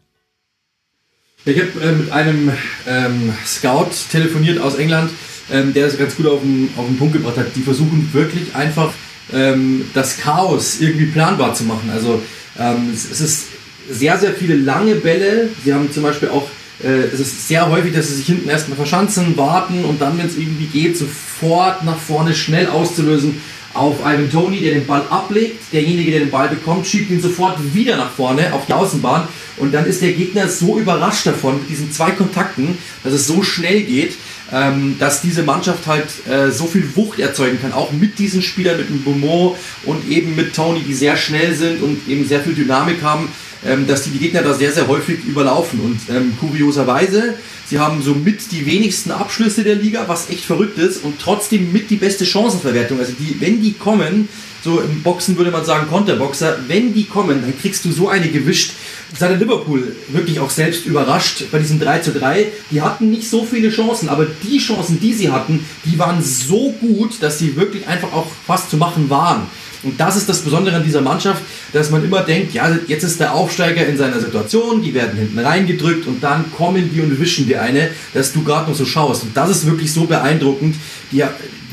Ich habe äh, mit einem ähm, Scout telefoniert aus England, ähm, der das ganz gut auf den, auf den Punkt gebracht hat. Die versuchen wirklich einfach ähm, das Chaos irgendwie planbar zu machen. Also ähm, es, ist sehr, sehr viele lange Bälle. Sie haben zum Beispiel auch es ist sehr häufig, dass sie sich hinten erstmal verschanzen, warten und dann, wenn es irgendwie geht, sofort nach vorne schnell auszulösen auf Ivan Tony, der den Ball ablegt. Derjenige, der den Ball bekommt, schiebt ihn sofort wieder nach vorne auf die Außenbahn und dann ist der Gegner so überrascht davon mit diesen zwei Kontakten, dass es so schnell geht, ähm, dass diese Mannschaft halt äh, so viel Wucht erzeugen kann, auch mit diesen Spielern, mit dem Beaumont und eben mit Tony, die sehr schnell sind und eben sehr viel Dynamik haben ähm, dass die die Gegner da sehr, sehr häufig überlaufen. Und ähm, kurioserweise, sie haben so mit die wenigsten Abschlüsse der Liga, was echt verrückt ist, und trotzdem mit die beste Chancenverwertung. Also die, wenn die kommen, so im Boxen würde man sagen Konterboxer, wenn die kommen, dann kriegst du so eine gewischt. Hat Liverpool wirklich auch selbst überrascht bei diesem 3 zu 3. Die hatten nicht so viele Chancen, aber die Chancen, die sie hatten, die waren so gut, dass sie wirklich einfach auch fast zu machen waren. Und das ist das Besondere an dieser Mannschaft, dass man immer denkt, ja, jetzt ist der Aufsteiger in seiner Situation, die werden hinten reingedrückt und dann kommen die und wischen dir eine, dass du gerade noch so schaust. Und das ist wirklich so beeindruckend. Die,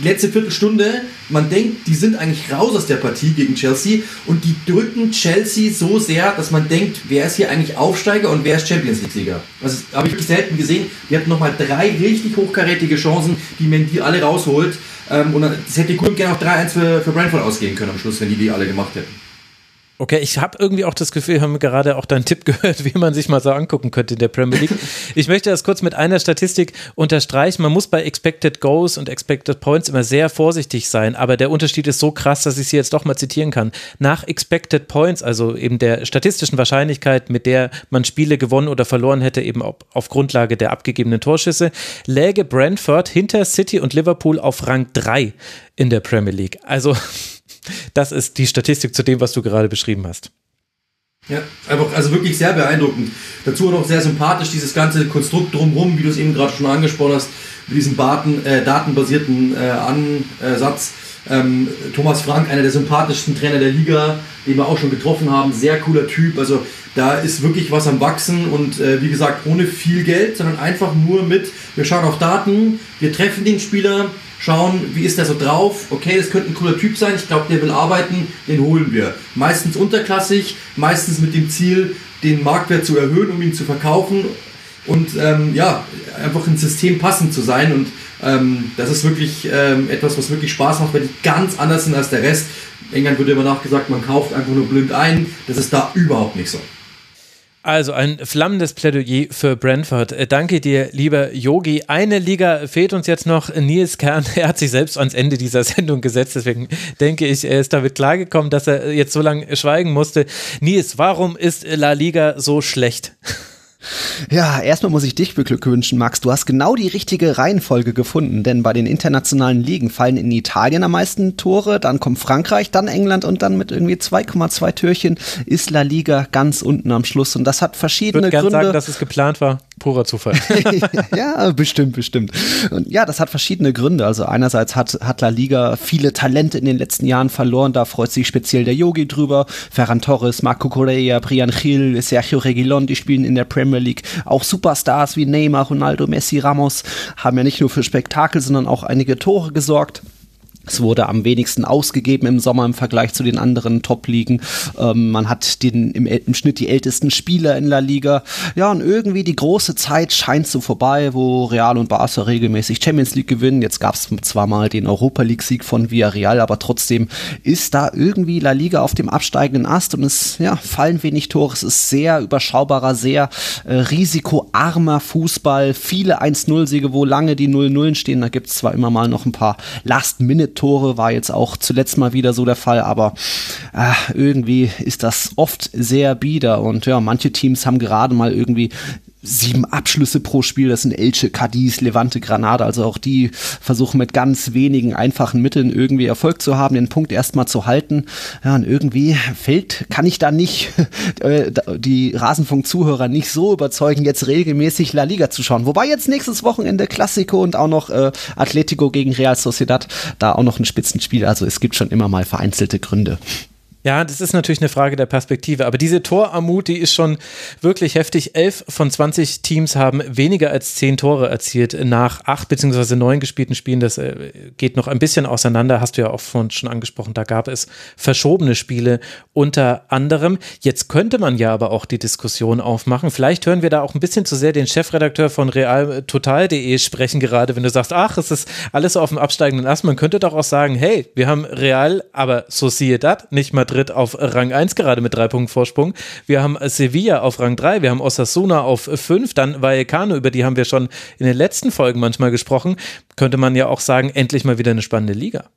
letzte Viertelstunde, man denkt, die sind eigentlich raus aus der Partie gegen Chelsea und die drücken Chelsea so sehr, dass man denkt, wer ist hier eigentlich Aufsteiger und wer ist Champions League-Sieger. Das habe ich wirklich selten gesehen. Die hatten nochmal drei richtig hochkarätige Chancen, die Mendy alle rausholt. Ähm, und es hätte gut gerne auch 3-1 für, für Brentford ausgehen können am Schluss, wenn die die alle gemacht hätten. Okay, ich habe irgendwie auch das Gefühl, wir haben gerade auch deinen Tipp gehört, wie man sich mal so angucken könnte in der Premier League. Ich möchte das kurz mit einer Statistik unterstreichen. Man muss bei Expected Goals und Expected Points immer sehr vorsichtig sein, aber der Unterschied ist so krass, dass ich sie jetzt doch mal zitieren kann. Nach Expected Points, also eben der statistischen Wahrscheinlichkeit, mit der man Spiele gewonnen oder verloren hätte, eben auf, auf Grundlage der abgegebenen Torschüsse, läge Brentford hinter City und Liverpool auf Rang 3 in der Premier League. Also Das ist die Statistik zu dem, was du gerade beschrieben hast. Ja, einfach, also wirklich sehr beeindruckend. Dazu noch sehr sympathisch, dieses ganze Konstrukt drumherum, wie du es eben gerade schon angesprochen hast, mit diesem Daten, äh, datenbasierten äh, Ansatz. Ähm, Thomas Frank, einer der sympathischsten Trainer der Liga, den wir auch schon getroffen haben, sehr cooler Typ. Also da ist wirklich was am Wachsen und äh, wie gesagt, ohne viel Geld, sondern einfach nur mit, wir schauen auf Daten, wir treffen den Spieler, schauen, wie ist der so drauf. Okay, das könnte ein cooler Typ sein, ich glaube, der will arbeiten, den holen wir. Meistens unterklassig, meistens mit dem Ziel, den Marktwert zu erhöhen, um ihn zu verkaufen und ähm, ja, einfach ins System passend zu sein und ähm, das ist wirklich ähm, etwas, was wirklich Spaß macht, weil die ganz anders sind als der Rest. England wird immer nachgesagt, man kauft einfach nur blind ein. Das ist da überhaupt nicht so. Also ein flammendes Plädoyer für Brentford. Äh, danke dir, lieber Yogi. Eine Liga fehlt uns jetzt noch. Nils Kern, er hat sich selbst ans Ende dieser Sendung gesetzt. Deswegen denke ich, er ist damit klargekommen, dass er jetzt so lange schweigen musste. Nils, warum ist La Liga so schlecht? Ja, erstmal muss ich dich beglückwünschen, Max. Du hast genau die richtige Reihenfolge gefunden, denn bei den internationalen Ligen fallen in Italien am meisten Tore, dann kommt Frankreich, dann England und dann mit irgendwie 2,2 Türchen ist La Liga ganz unten am Schluss. Und das hat verschiedene ich würde Gründe. sagen, dass es geplant war. Purer Zufall. ja, bestimmt, bestimmt. Und ja, das hat verschiedene Gründe. Also einerseits hat, hat La Liga viele Talente in den letzten Jahren verloren. Da freut sich speziell der Yogi drüber. Ferran Torres, Marco Correa, Brian Gil, Sergio Reguilon, die spielen in der Premier League. Auch Superstars wie Neymar, Ronaldo, Messi, Ramos haben ja nicht nur für Spektakel, sondern auch einige Tore gesorgt. Es wurde am wenigsten ausgegeben im Sommer im Vergleich zu den anderen Top-Ligen. Ähm, man hat den, im, im, Schnitt die ältesten Spieler in La Liga. Ja, und irgendwie die große Zeit scheint so vorbei, wo Real und Barca regelmäßig Champions League gewinnen. Jetzt gab es zwar mal den Europa League-Sieg von Villarreal, aber trotzdem ist da irgendwie La Liga auf dem absteigenden Ast und es ja, fallen wenig Tore. Es ist sehr überschaubarer, sehr äh, risikoarmer Fußball. Viele 1-0-Siege, wo lange die 0-0 stehen. Da gibt es zwar immer mal noch ein paar Last-Minute- Tore war jetzt auch zuletzt mal wieder so der Fall, aber äh, irgendwie ist das oft sehr bieder und ja, manche Teams haben gerade mal irgendwie sieben Abschlüsse pro Spiel. Das sind Elche, Cadiz, Levante, Granada. Also auch die versuchen mit ganz wenigen einfachen Mitteln irgendwie Erfolg zu haben, den Punkt erstmal zu halten. Ja, und irgendwie fällt, kann ich da nicht äh, die Rasenfunk-Zuhörer nicht so überzeugen, jetzt regelmäßig La Liga zu schauen. Wobei jetzt nächstes Wochenende Classico und auch noch äh, Atletico gegen Real Sociedad, da auch noch ein Spitzenspiel. Also es gibt schon immer mal vereinzelte Gründe. Ja, das ist natürlich eine Frage der Perspektive. Aber diese Torarmut, die ist schon wirklich heftig. Elf von 20 Teams haben weniger als zehn Tore erzielt nach acht beziehungsweise neun gespielten Spielen. Das äh, geht noch ein bisschen auseinander. Hast du ja auch schon angesprochen. Da gab es verschobene Spiele unter anderem. Jetzt könnte man ja aber auch die Diskussion aufmachen. Vielleicht hören wir da auch ein bisschen zu sehr den Chefredakteur von realtotal.de sprechen gerade, wenn du sagst, ach, es ist alles auf dem absteigenden Ast. Man könnte doch auch sagen, hey, wir haben Real, aber Sociedad, nicht Madrid Madrid auf Rang 1 gerade mit drei Punkten Vorsprung. Wir haben Sevilla auf Rang 3, wir haben Osasuna auf 5, dann Vallecano, über die haben wir schon in den letzten Folgen manchmal gesprochen. Könnte man ja auch sagen, endlich mal wieder eine spannende Liga.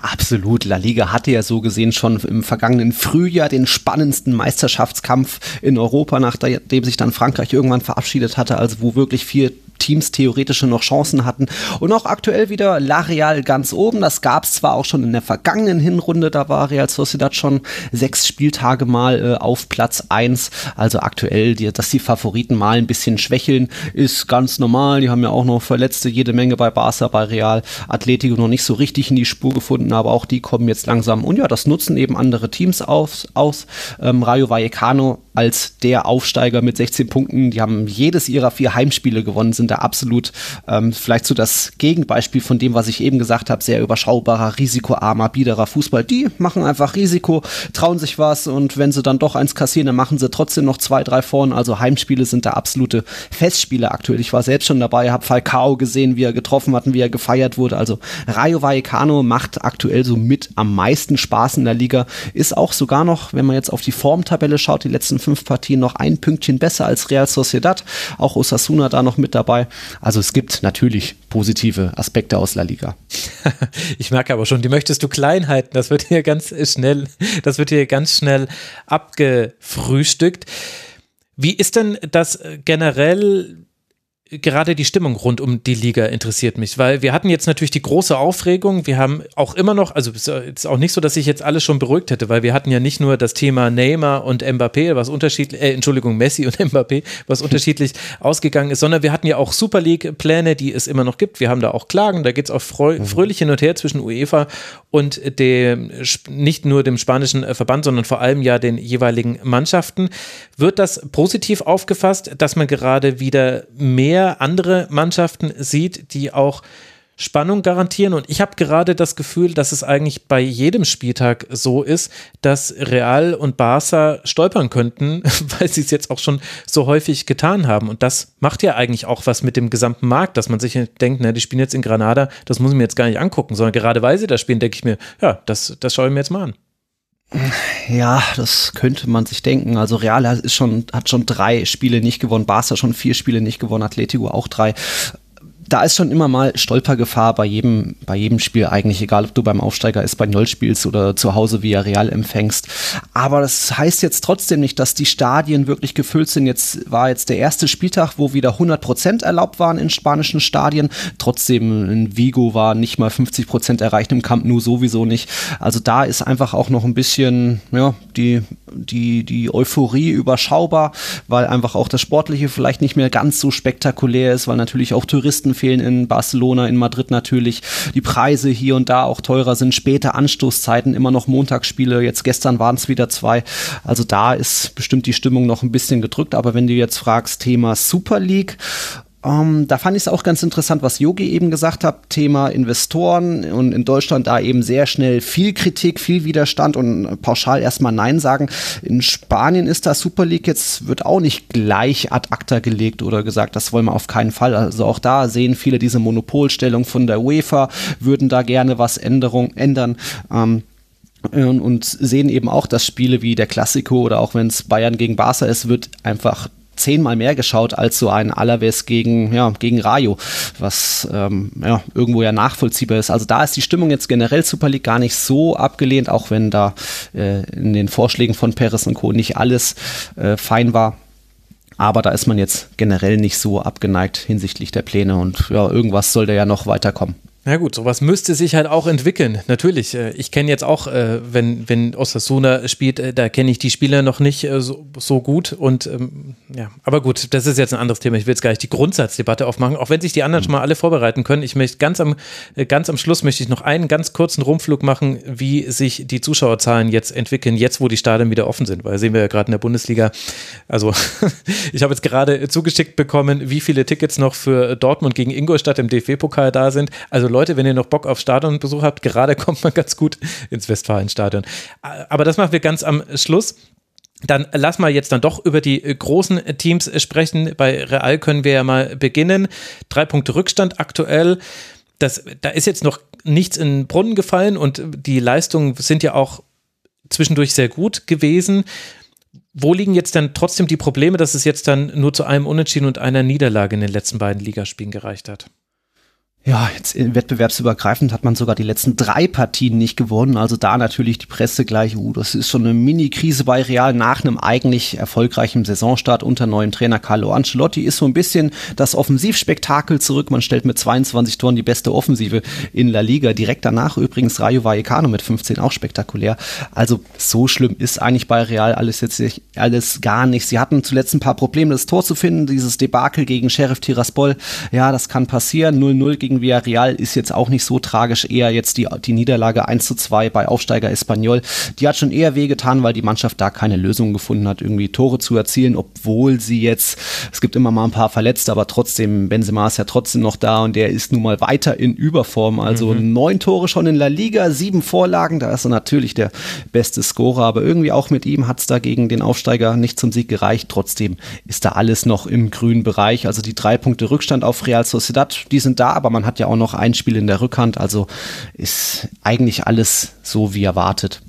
Absolut. La Liga hatte ja so gesehen schon im vergangenen Frühjahr den spannendsten Meisterschaftskampf in Europa, nachdem sich dann Frankreich irgendwann verabschiedet hatte, also wo wirklich vier Teams theoretisch noch Chancen hatten. Und auch aktuell wieder La Real ganz oben. Das gab es zwar auch schon in der vergangenen Hinrunde, da war Real Sociedad schon sechs Spieltage mal äh, auf Platz 1. Also aktuell, die, dass die Favoriten mal ein bisschen schwächeln, ist ganz normal. Die haben ja auch noch Verletzte, jede Menge bei Barca, bei Real. Atletico noch nicht so richtig in die Spur gefunden, aber auch die kommen jetzt langsam. Und ja, das nutzen eben andere Teams aus. aus. Ähm, Rayo Vallecano als der Aufsteiger mit 16 Punkten. Die haben jedes ihrer vier Heimspiele gewonnen, sind da absolut ähm, vielleicht so das Gegenbeispiel von dem, was ich eben gesagt habe, sehr überschaubarer, risikoarmer, biederer Fußball. Die machen einfach Risiko, trauen sich was und wenn sie dann doch eins kassieren, dann machen sie trotzdem noch zwei, drei vorn. Also Heimspiele sind da absolute Festspiele aktuell. Ich war selbst schon dabei, habe Falcao gesehen, wie er getroffen hat und wie er gefeiert wurde. Also Rayo Vallecano macht aktuell so mit am meisten Spaß in der Liga. Ist auch sogar noch, wenn man jetzt auf die Formtabelle schaut, die letzten fünf Partien noch ein Pünktchen besser als Real Sociedad. Auch Osasuna da noch mit dabei. Also es gibt natürlich positive Aspekte aus La Liga. ich merke aber schon, die möchtest du klein halten. Das wird hier ganz schnell, das wird hier ganz schnell abgefrühstückt. Wie ist denn das generell gerade die Stimmung rund um die Liga interessiert mich, weil wir hatten jetzt natürlich die große Aufregung. Wir haben auch immer noch, also es ist auch nicht so, dass ich jetzt alles schon beruhigt hätte, weil wir hatten ja nicht nur das Thema Neymar und Mbappé, was unterschiedlich, äh, Entschuldigung, Messi und Mbappé, was unterschiedlich ausgegangen ist, sondern wir hatten ja auch Super League-Pläne, die es immer noch gibt. Wir haben da auch Klagen, da geht es auch frö fröhlich hin und her zwischen UEFA und dem, nicht nur dem spanischen Verband, sondern vor allem ja den jeweiligen Mannschaften. Wird das positiv aufgefasst, dass man gerade wieder mehr andere Mannschaften sieht, die auch Spannung garantieren. Und ich habe gerade das Gefühl, dass es eigentlich bei jedem Spieltag so ist, dass Real und Barca stolpern könnten, weil sie es jetzt auch schon so häufig getan haben. Und das macht ja eigentlich auch was mit dem gesamten Markt, dass man sich denkt, na, die spielen jetzt in Granada, das muss ich mir jetzt gar nicht angucken, sondern gerade weil sie da spielen, denke ich mir, ja, das, das schaue ich mir jetzt mal an. Ja, das könnte man sich denken. Also Real ist schon, hat schon drei Spiele nicht gewonnen, Barca schon vier Spiele nicht gewonnen, Atletico auch drei da ist schon immer mal Stolpergefahr bei jedem, bei jedem Spiel eigentlich, egal ob du beim Aufsteiger Espanyol spielst oder zu Hause via Real empfängst. Aber das heißt jetzt trotzdem nicht, dass die Stadien wirklich gefüllt sind. Jetzt war jetzt der erste Spieltag, wo wieder 100 Prozent erlaubt waren in spanischen Stadien. Trotzdem in Vigo war nicht mal 50 Prozent erreicht, im Camp Nou sowieso nicht. Also da ist einfach auch noch ein bisschen, ja, die, die, die Euphorie überschaubar, weil einfach auch das Sportliche vielleicht nicht mehr ganz so spektakulär ist, weil natürlich auch Touristen fehlen in Barcelona, in Madrid natürlich. Die Preise hier und da auch teurer sind. Späte Anstoßzeiten, immer noch Montagsspiele. Jetzt gestern waren es wieder zwei. Also da ist bestimmt die Stimmung noch ein bisschen gedrückt. Aber wenn du jetzt fragst, Thema Super League, ähm, da fand ich es auch ganz interessant, was Yogi eben gesagt hat, Thema Investoren und in Deutschland da eben sehr schnell viel Kritik, viel Widerstand und pauschal erstmal Nein sagen. In Spanien ist das Super League jetzt, wird auch nicht gleich ad acta gelegt oder gesagt, das wollen wir auf keinen Fall. Also auch da sehen viele diese Monopolstellung von der UEFA, würden da gerne was Änderung, ändern. Ähm, und sehen eben auch, dass Spiele wie der Klassiko oder auch wenn es Bayern gegen Barca ist, wird einfach zehnmal mehr geschaut als so ein Alaves gegen, ja, gegen Rayo, was ähm, ja, irgendwo ja nachvollziehbar ist. Also da ist die Stimmung jetzt generell Super League gar nicht so abgelehnt, auch wenn da äh, in den Vorschlägen von Perez und Co. nicht alles äh, fein war. Aber da ist man jetzt generell nicht so abgeneigt hinsichtlich der Pläne und ja, irgendwas soll da ja noch weiterkommen. Na gut, sowas müsste sich halt auch entwickeln. Natürlich, äh, ich kenne jetzt auch, äh, wenn, wenn Osasuna spielt, äh, da kenne ich die Spieler noch nicht so, so gut. Und ähm, ja, aber gut, das ist jetzt ein anderes Thema. Ich will jetzt gar nicht die Grundsatzdebatte aufmachen, auch wenn sich die anderen schon mal alle vorbereiten können. Ich möchte ganz am, ganz am Schluss möchte ich noch einen ganz kurzen Rumflug machen, wie sich die Zuschauerzahlen jetzt entwickeln, jetzt wo die Stadien wieder offen sind. Weil sehen wir ja gerade in der Bundesliga. Also ich habe jetzt gerade zugeschickt bekommen, wie viele Tickets noch für Dortmund gegen Ingolstadt im DFB-Pokal da sind. Also Leute, wenn ihr noch Bock auf Stadionbesuch habt, gerade kommt man ganz gut ins Westfalenstadion. Aber das machen wir ganz am Schluss. Dann lass mal jetzt dann doch über die großen Teams sprechen. Bei Real können wir ja mal beginnen. Drei Punkte Rückstand aktuell. Das, da ist jetzt noch nichts in den Brunnen gefallen und die Leistungen sind ja auch zwischendurch sehr gut gewesen. Wo liegen jetzt dann trotzdem die Probleme, dass es jetzt dann nur zu einem Unentschieden und einer Niederlage in den letzten beiden Ligaspielen gereicht hat? Ja, jetzt wettbewerbsübergreifend hat man sogar die letzten drei Partien nicht gewonnen. Also da natürlich die Presse gleich, uh, das ist schon eine Mini-Krise bei Real nach einem eigentlich erfolgreichen Saisonstart unter neuem Trainer Carlo Ancelotti. Ist so ein bisschen das Offensivspektakel zurück. Man stellt mit 22 Toren die beste Offensive in La Liga. Direkt danach übrigens Rayo Vallecano mit 15 auch spektakulär. Also so schlimm ist eigentlich bei Real alles jetzt alles gar nicht. Sie hatten zuletzt ein paar Probleme, das Tor zu finden. Dieses Debakel gegen Sheriff Tiraspol. Ja, das kann passieren. 0-0 gegen gegen Villarreal ist jetzt auch nicht so tragisch. Eher jetzt die, die Niederlage 1 zu 2 bei Aufsteiger Espanyol. Die hat schon eher wehgetan, weil die Mannschaft da keine Lösung gefunden hat, irgendwie Tore zu erzielen, obwohl sie jetzt, es gibt immer mal ein paar Verletzte, aber trotzdem, Benzema ist ja trotzdem noch da und der ist nun mal weiter in Überform. Also mhm. neun Tore schon in La Liga, sieben Vorlagen, da ist er natürlich der beste Scorer, aber irgendwie auch mit ihm hat es da gegen den Aufsteiger nicht zum Sieg gereicht. Trotzdem ist da alles noch im grünen Bereich. Also die drei Punkte Rückstand auf Real Sociedad, die sind da, aber man man hat ja auch noch ein Spiel in der Rückhand, also ist eigentlich alles so wie erwartet.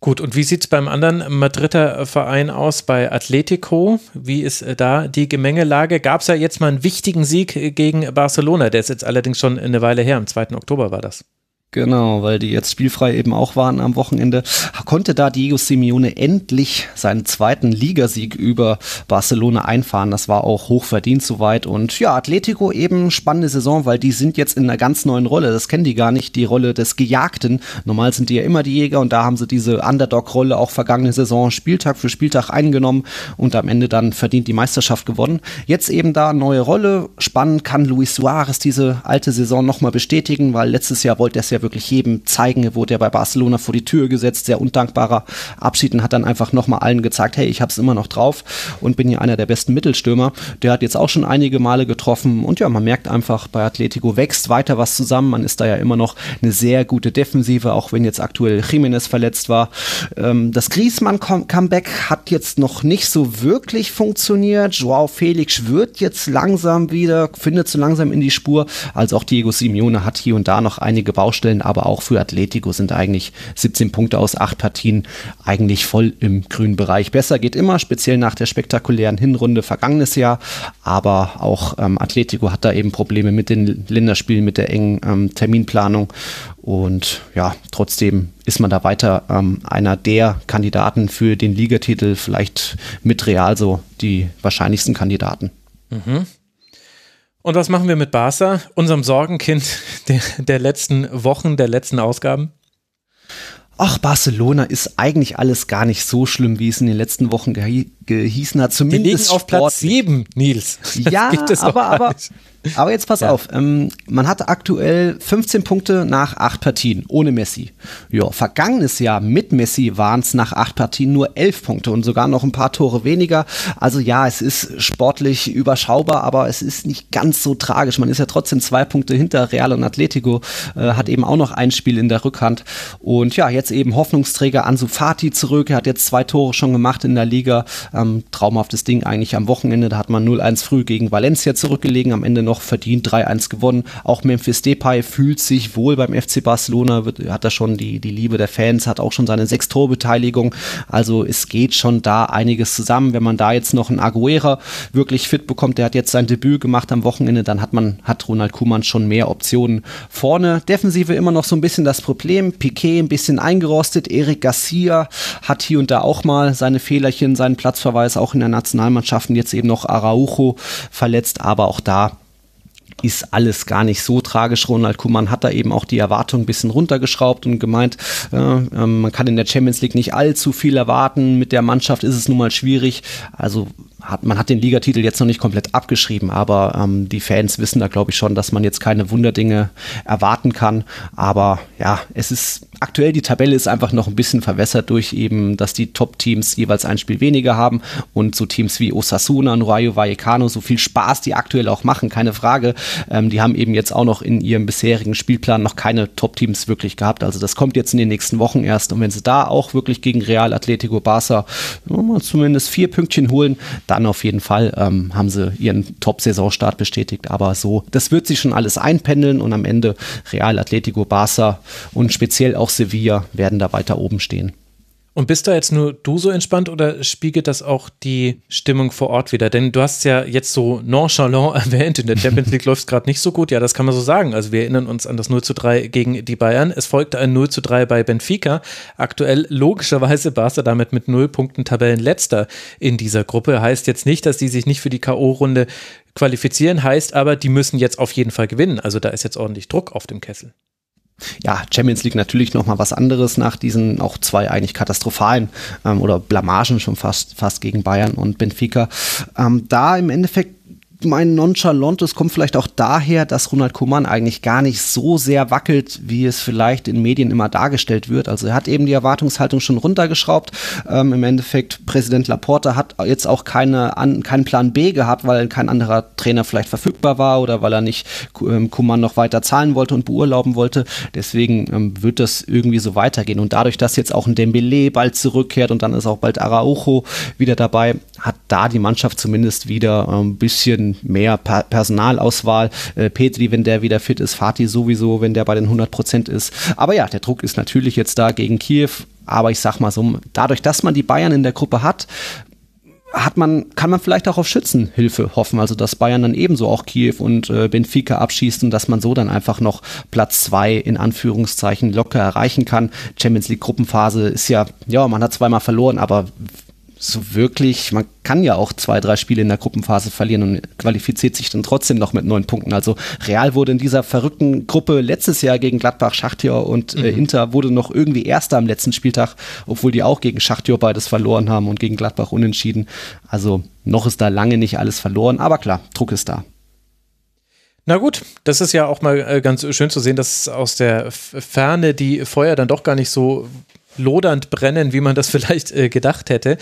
Gut, und wie sieht es beim anderen Madrider Verein aus, bei Atletico? Wie ist äh, da die Gemengelage? Gab es ja jetzt mal einen wichtigen Sieg gegen Barcelona, der ist jetzt allerdings schon eine Weile her, am 2. Oktober war das. Genau, weil die jetzt spielfrei eben auch waren am Wochenende, konnte da Diego Simeone endlich seinen zweiten Ligasieg über Barcelona einfahren. Das war auch hochverdient soweit. Und ja, Atletico eben spannende Saison, weil die sind jetzt in einer ganz neuen Rolle. Das kennen die gar nicht, die Rolle des Gejagten. Normal sind die ja immer die Jäger und da haben sie diese Underdog-Rolle auch vergangene Saison Spieltag für Spieltag eingenommen und am Ende dann verdient die Meisterschaft gewonnen. Jetzt eben da neue Rolle. Spannend kann Luis Suarez diese alte Saison nochmal bestätigen, weil letztes Jahr wollte er es ja wirklich jedem zeigen. wurde ja bei Barcelona vor die Tür gesetzt, sehr undankbarer Abschied und hat dann einfach nochmal allen gezeigt, hey, ich habe es immer noch drauf und bin hier einer der besten Mittelstürmer. Der hat jetzt auch schon einige Male getroffen und ja, man merkt einfach, bei Atletico wächst weiter was zusammen. Man ist da ja immer noch eine sehr gute Defensive, auch wenn jetzt aktuell Jiménez verletzt war. Ähm, das Griezmann-Comeback hat jetzt noch nicht so wirklich funktioniert. Joao Felix wird jetzt langsam wieder, findet so langsam in die Spur. Also auch Diego Simeone hat hier und da noch einige Baustellen Spielen, aber auch für Atletico sind eigentlich 17 Punkte aus acht Partien eigentlich voll im grünen Bereich. Besser geht immer, speziell nach der spektakulären Hinrunde vergangenes Jahr, aber auch ähm, Atletico hat da eben Probleme mit den Länderspielen, mit der engen ähm, Terminplanung und ja, trotzdem ist man da weiter ähm, einer der Kandidaten für den Ligatitel, vielleicht mit Real so die wahrscheinlichsten Kandidaten. Mhm. Und was machen wir mit Barca, unserem Sorgenkind der, der letzten Wochen, der letzten Ausgaben? Ach, Barcelona ist eigentlich alles gar nicht so schlimm, wie es in den letzten Wochen ge gehießen hat. Zumindest Die liegen auf Platz 7, Nils. Das ja, aber, aber, aber jetzt pass ja. auf. Ähm, man hat aktuell 15 Punkte nach acht Partien ohne Messi. Ja, vergangenes Jahr mit Messi waren es nach acht Partien nur elf Punkte und sogar noch ein paar Tore weniger. Also ja, es ist sportlich überschaubar, aber es ist nicht ganz so tragisch. Man ist ja trotzdem zwei Punkte hinter Real und Atletico, äh, hat eben auch noch ein Spiel in der Rückhand. Und ja, jetzt eben Hoffnungsträger Ansu Fati zurück. Er hat jetzt zwei Tore schon gemacht in der Liga. Ähm, traumhaftes Ding eigentlich am Wochenende. Da hat man 0-1 früh gegen Valencia zurückgelegen, am Ende noch verdient 3-1 gewonnen. Auch Memphis Depay fühlt sich wohl beim FC Barcelona, wird, hat da schon die, die Liebe der Fans, hat auch schon seine sechs Torbeteiligung. Also es geht schon da einiges zusammen. Wenn man da jetzt noch einen Aguera wirklich fit bekommt, der hat jetzt sein Debüt gemacht am Wochenende, dann hat man, hat Ronald Kuman schon mehr Optionen vorne. Defensive immer noch so ein bisschen das Problem. Piquet ein bisschen eingerostet. Eric Garcia hat hier und da auch mal seine Fehlerchen, seinen Platz Platzverweis auch in der Nationalmannschaft jetzt eben noch Araujo verletzt, aber auch da ist alles gar nicht so tragisch. Ronald Kuman hat da eben auch die Erwartung ein bisschen runtergeschraubt und gemeint, äh, äh, man kann in der Champions League nicht allzu viel erwarten. Mit der Mannschaft ist es nun mal schwierig. Also hat, man hat den Ligatitel jetzt noch nicht komplett abgeschrieben, aber ähm, die Fans wissen da, glaube ich, schon, dass man jetzt keine Wunderdinge erwarten kann. Aber ja, es ist aktuell, die Tabelle ist einfach noch ein bisschen verwässert durch eben, dass die Top-Teams jeweils ein Spiel weniger haben und so Teams wie Osasuna und Rayo Vallecano, so viel Spaß die aktuell auch machen, keine Frage. Ähm, die haben eben jetzt auch noch in ihrem bisherigen Spielplan noch keine Top-Teams wirklich gehabt. Also das kommt jetzt in den nächsten Wochen erst. Und wenn sie da auch wirklich gegen Real Atletico Barca zumindest vier Pünktchen holen, dann auf jeden Fall ähm, haben sie ihren Top-Saisonstart bestätigt. Aber so, das wird sich schon alles einpendeln und am Ende Real Atletico Barca und speziell auch Sevilla werden da weiter oben stehen. Und bist da jetzt nur du so entspannt oder spiegelt das auch die Stimmung vor Ort wieder? Denn du hast ja jetzt so nonchalant erwähnt, in der Champions League läuft es gerade nicht so gut. Ja, das kann man so sagen. Also wir erinnern uns an das 0 zu 3 gegen die Bayern. Es folgte ein 0 zu 3 bei Benfica. Aktuell logischerweise Barca damit mit null Punkten Tabellenletzter in dieser Gruppe. Heißt jetzt nicht, dass die sich nicht für die K.O.-Runde qualifizieren, heißt aber, die müssen jetzt auf jeden Fall gewinnen. Also da ist jetzt ordentlich Druck auf dem Kessel ja, Champions League natürlich noch mal was anderes nach diesen auch zwei eigentlich katastrophalen ähm, oder Blamagen schon fast fast gegen Bayern und Benfica. Ähm, da im Endeffekt mein Nonchalantes kommt vielleicht auch daher, dass Ronald Koeman eigentlich gar nicht so sehr wackelt, wie es vielleicht in Medien immer dargestellt wird. Also er hat eben die Erwartungshaltung schon runtergeschraubt. Ähm, Im Endeffekt, Präsident Laporta hat jetzt auch keine, an, keinen Plan B gehabt, weil kein anderer Trainer vielleicht verfügbar war oder weil er nicht ähm, Koeman noch weiter zahlen wollte und beurlauben wollte. Deswegen ähm, wird das irgendwie so weitergehen. Und dadurch, dass jetzt auch ein Dembele bald zurückkehrt und dann ist auch bald Araujo wieder dabei, hat da die Mannschaft zumindest wieder ein ähm, mehr per Personalauswahl. Äh, Petri, wenn der wieder fit ist, Fatih sowieso, wenn der bei den 100 Prozent ist. Aber ja, der Druck ist natürlich jetzt da gegen Kiew. Aber ich sag mal so, dadurch, dass man die Bayern in der Gruppe hat, hat man, kann man vielleicht auch auf Schützenhilfe hoffen, also dass Bayern dann ebenso auch Kiew und äh, Benfica abschießt und dass man so dann einfach noch Platz zwei in Anführungszeichen locker erreichen kann. Champions League Gruppenphase ist ja, ja, man hat zweimal verloren, aber so wirklich, man kann ja auch zwei, drei Spiele in der Gruppenphase verlieren und qualifiziert sich dann trotzdem noch mit neun Punkten. Also Real wurde in dieser verrückten Gruppe letztes Jahr gegen Gladbach, Schachtjör und äh, mhm. Inter wurde noch irgendwie Erster am letzten Spieltag, obwohl die auch gegen Schachtjör beides verloren haben und gegen Gladbach unentschieden. Also noch ist da lange nicht alles verloren, aber klar, Druck ist da. Na gut, das ist ja auch mal äh, ganz schön zu sehen, dass aus der Ferne die Feuer dann doch gar nicht so lodernd brennen, wie man das vielleicht äh, gedacht hätte.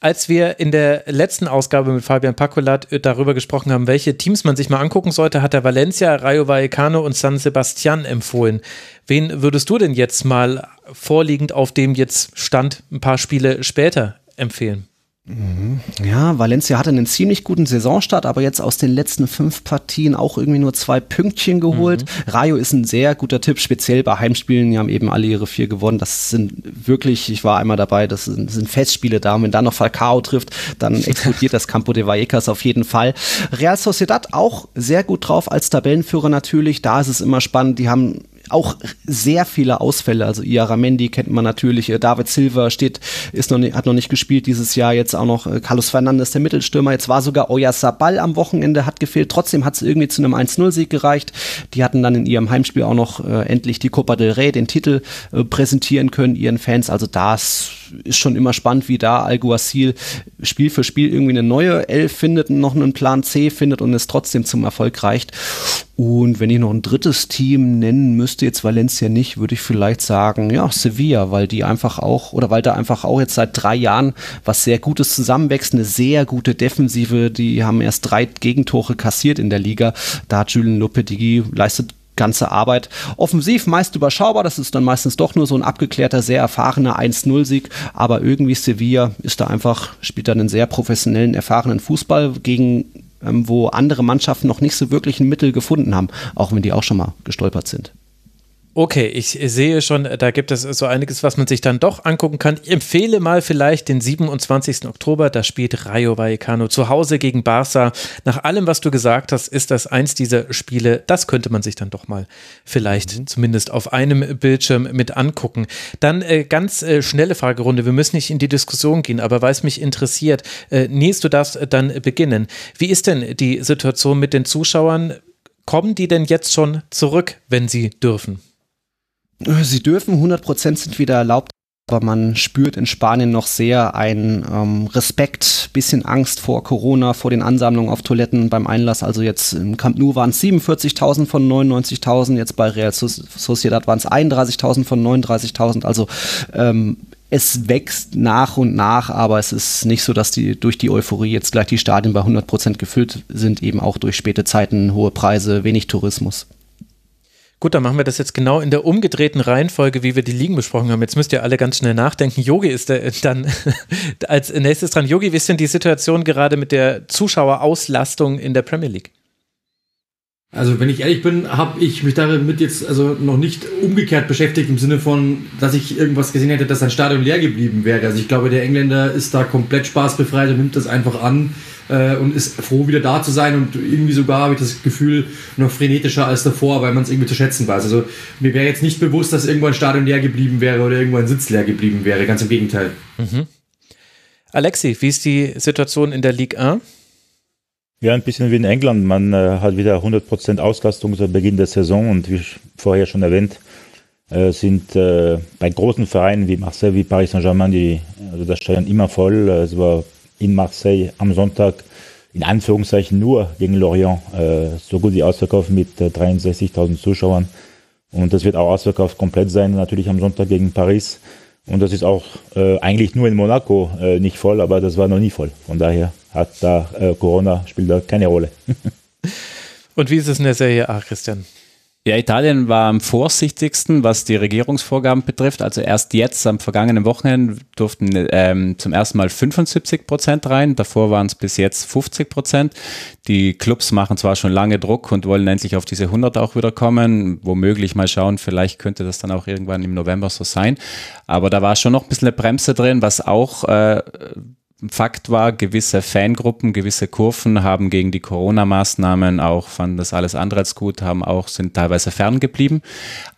Als wir in der letzten Ausgabe mit Fabian Pacolat äh, darüber gesprochen haben, welche Teams man sich mal angucken sollte, hat er Valencia, Rayo Vallecano und San Sebastian empfohlen. Wen würdest du denn jetzt mal vorliegend auf dem jetzt Stand ein paar Spiele später empfehlen? Mhm. Ja, Valencia hatte einen ziemlich guten Saisonstart, aber jetzt aus den letzten fünf Partien auch irgendwie nur zwei Pünktchen geholt. Mhm. Rayo ist ein sehr guter Tipp, speziell bei Heimspielen. Die haben eben alle ihre vier gewonnen. Das sind wirklich, ich war einmal dabei, das sind, sind Festspiele da. Und wenn dann noch Falcao trifft, dann explodiert das Campo de Vallecas auf jeden Fall. Real Sociedad auch sehr gut drauf als Tabellenführer natürlich. Da ist es immer spannend. Die haben auch sehr viele Ausfälle. Also Iaramendi kennt man natürlich, äh, David Silva steht, ist noch nicht, hat noch nicht gespielt dieses Jahr, jetzt auch noch äh, Carlos Fernandes, der Mittelstürmer. Jetzt war sogar Oyarzabal am Wochenende, hat gefehlt. Trotzdem hat es irgendwie zu einem 1-0-Sieg gereicht. Die hatten dann in ihrem Heimspiel auch noch äh, endlich die Copa del Rey, den Titel, äh, präsentieren können, ihren Fans. Also das ist schon immer spannend, wie da Alguacil Spiel für Spiel irgendwie eine neue Elf findet, noch einen Plan C findet und es trotzdem zum Erfolg reicht. Und wenn ich noch ein drittes Team nennen müsste, jetzt Valencia nicht, würde ich vielleicht sagen, ja, Sevilla, weil die einfach auch, oder weil da einfach auch jetzt seit drei Jahren was sehr Gutes zusammenwächst, eine sehr gute Defensive, die haben erst drei Gegentore kassiert in der Liga. Da hat Julian Lopetegui leistet ganze Arbeit. Offensiv meist überschaubar, das ist dann meistens doch nur so ein abgeklärter, sehr erfahrener 1-0-Sieg, aber irgendwie Sevilla ist da einfach, spielt da einen sehr professionellen, erfahrenen Fußball gegen wo andere Mannschaften noch nicht so wirklich ein Mittel gefunden haben, auch wenn die auch schon mal gestolpert sind. Okay, ich sehe schon, da gibt es so einiges, was man sich dann doch angucken kann. Ich empfehle mal vielleicht den 27. Oktober, da spielt Rayo Vallecano zu Hause gegen Barca. Nach allem, was du gesagt hast, ist das eins dieser Spiele, das könnte man sich dann doch mal vielleicht mhm. zumindest auf einem Bildschirm mit angucken. Dann äh, ganz äh, schnelle Fragerunde, wir müssen nicht in die Diskussion gehen, aber weil es mich interessiert, äh, Nils, du darfst äh, dann beginnen. Wie ist denn die Situation mit den Zuschauern? Kommen die denn jetzt schon zurück, wenn sie dürfen? Sie dürfen, 100% sind wieder erlaubt, aber man spürt in Spanien noch sehr einen ähm, Respekt, bisschen Angst vor Corona, vor den Ansammlungen auf Toiletten beim Einlass. Also jetzt im Camp Nou waren es 47.000 von 99.000, jetzt bei Real Sociedad waren es 31.000 von 39.000. Also ähm, es wächst nach und nach, aber es ist nicht so, dass die durch die Euphorie jetzt gleich die Stadien bei 100% gefüllt sind, eben auch durch späte Zeiten, hohe Preise, wenig Tourismus. Gut, dann machen wir das jetzt genau in der umgedrehten Reihenfolge, wie wir die Ligen besprochen haben. Jetzt müsst ihr alle ganz schnell nachdenken. Yogi ist der, dann als nächstes dran. Yogi, wie ist denn die Situation gerade mit der Zuschauerauslastung in der Premier League? Also wenn ich ehrlich bin, habe ich mich damit jetzt also noch nicht umgekehrt beschäftigt im Sinne von, dass ich irgendwas gesehen hätte, dass ein Stadion leer geblieben wäre. Also ich glaube, der Engländer ist da komplett spaßbefreit und nimmt das einfach an äh, und ist froh, wieder da zu sein und irgendwie sogar habe ich das Gefühl noch frenetischer als davor, weil man es irgendwie zu schätzen weiß. Also mir wäre jetzt nicht bewusst, dass irgendwo ein Stadion leer geblieben wäre oder irgendwo ein Sitz leer geblieben wäre. Ganz im Gegenteil. Mhm. Alexi, wie ist die Situation in der Ligue 1? Ja, ein bisschen wie in England. Man äh, hat wieder 100% Auslastung zu Beginn der Saison und wie vorher schon erwähnt, äh, sind äh, bei großen Vereinen wie Marseille, wie Paris Saint-Germain, die, also das Stadion immer voll. Äh, es war in Marseille am Sonntag in Anführungszeichen nur gegen Lorient äh, so gut wie ausverkauft mit äh, 63.000 Zuschauern. Und das wird auch ausverkauft komplett sein, natürlich am Sonntag gegen Paris. Und das ist auch äh, eigentlich nur in Monaco äh, nicht voll, aber das war noch nie voll. Von daher hat da äh, Corona spielt da keine Rolle. Und wie ist es in der Serie A, Christian? Ja, Italien war am vorsichtigsten, was die Regierungsvorgaben betrifft. Also erst jetzt, am vergangenen Wochenende, durften ähm, zum ersten Mal 75 Prozent rein. Davor waren es bis jetzt 50 Prozent. Die Clubs machen zwar schon lange Druck und wollen endlich auf diese 100 auch wieder kommen. Womöglich mal schauen, vielleicht könnte das dann auch irgendwann im November so sein. Aber da war schon noch ein bisschen eine Bremse drin, was auch äh, Fakt war, gewisse Fangruppen, gewisse Kurven haben gegen die Corona-Maßnahmen auch, fanden das alles andere als gut, haben auch, sind teilweise ferngeblieben.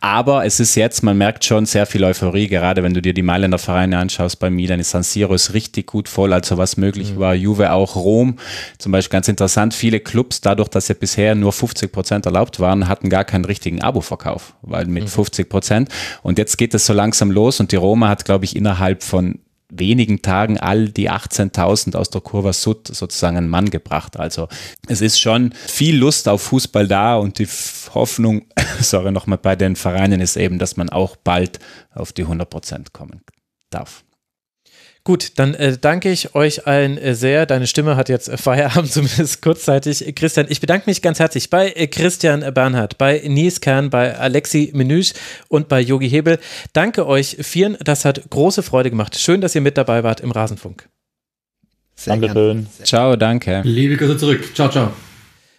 Aber es ist jetzt, man merkt schon sehr viel Euphorie, gerade wenn du dir die Mailänder Vereine anschaust, bei Milan ist San Siro ist richtig gut voll, also was möglich mhm. war. Juve auch, Rom, zum Beispiel ganz interessant, viele Clubs, dadurch, dass ja bisher nur 50 Prozent erlaubt waren, hatten gar keinen richtigen Abo-Verkauf, weil mit mhm. 50 Prozent. Und jetzt geht es so langsam los und die Roma hat, glaube ich, innerhalb von wenigen Tagen all die 18.000 aus der Kurva Sud sozusagen einen Mann gebracht. Also es ist schon viel Lust auf Fußball da und die Hoffnung, sorry nochmal bei den Vereinen ist eben, dass man auch bald auf die 100 Prozent kommen darf. Gut, dann äh, danke ich euch allen äh, sehr. Deine Stimme hat jetzt äh, Feierabend, zumindest kurzzeitig. Christian, ich bedanke mich ganz herzlich bei äh, Christian Bernhard, bei Nies Kern, bei Alexi Menüsch und bei Yogi Hebel. Danke euch vieren. Das hat große Freude gemacht. Schön, dass ihr mit dabei wart im Rasenfunk. Dankeschön. Ciao, danke. Liebe Grüße zurück. Ciao, ciao.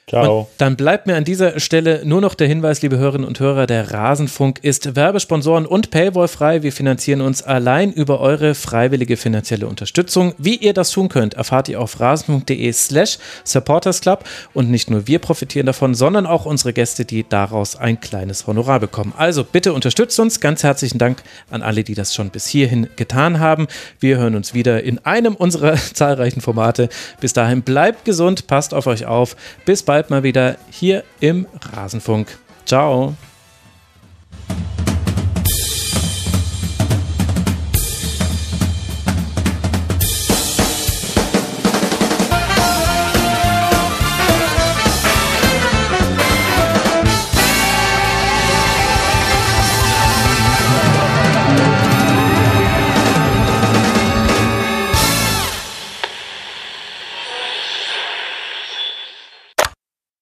Ciao. Und dann bleibt mir an dieser Stelle nur noch der Hinweis, liebe Hörerinnen und Hörer, der Rasenfunk ist Werbesponsoren und Paywall frei. Wir finanzieren uns allein über eure freiwillige finanzielle Unterstützung. Wie ihr das tun könnt, erfahrt ihr auf rasenfunk.de slash supportersclub. Und nicht nur wir profitieren davon, sondern auch unsere Gäste, die daraus ein kleines Honorar bekommen. Also bitte unterstützt uns. Ganz herzlichen Dank an alle, die das schon bis hierhin getan haben. Wir hören uns wieder in einem unserer zahlreichen Formate. Bis dahin bleibt gesund, passt auf euch auf. Bis bald bald mal wieder hier im Rasenfunk. Ciao.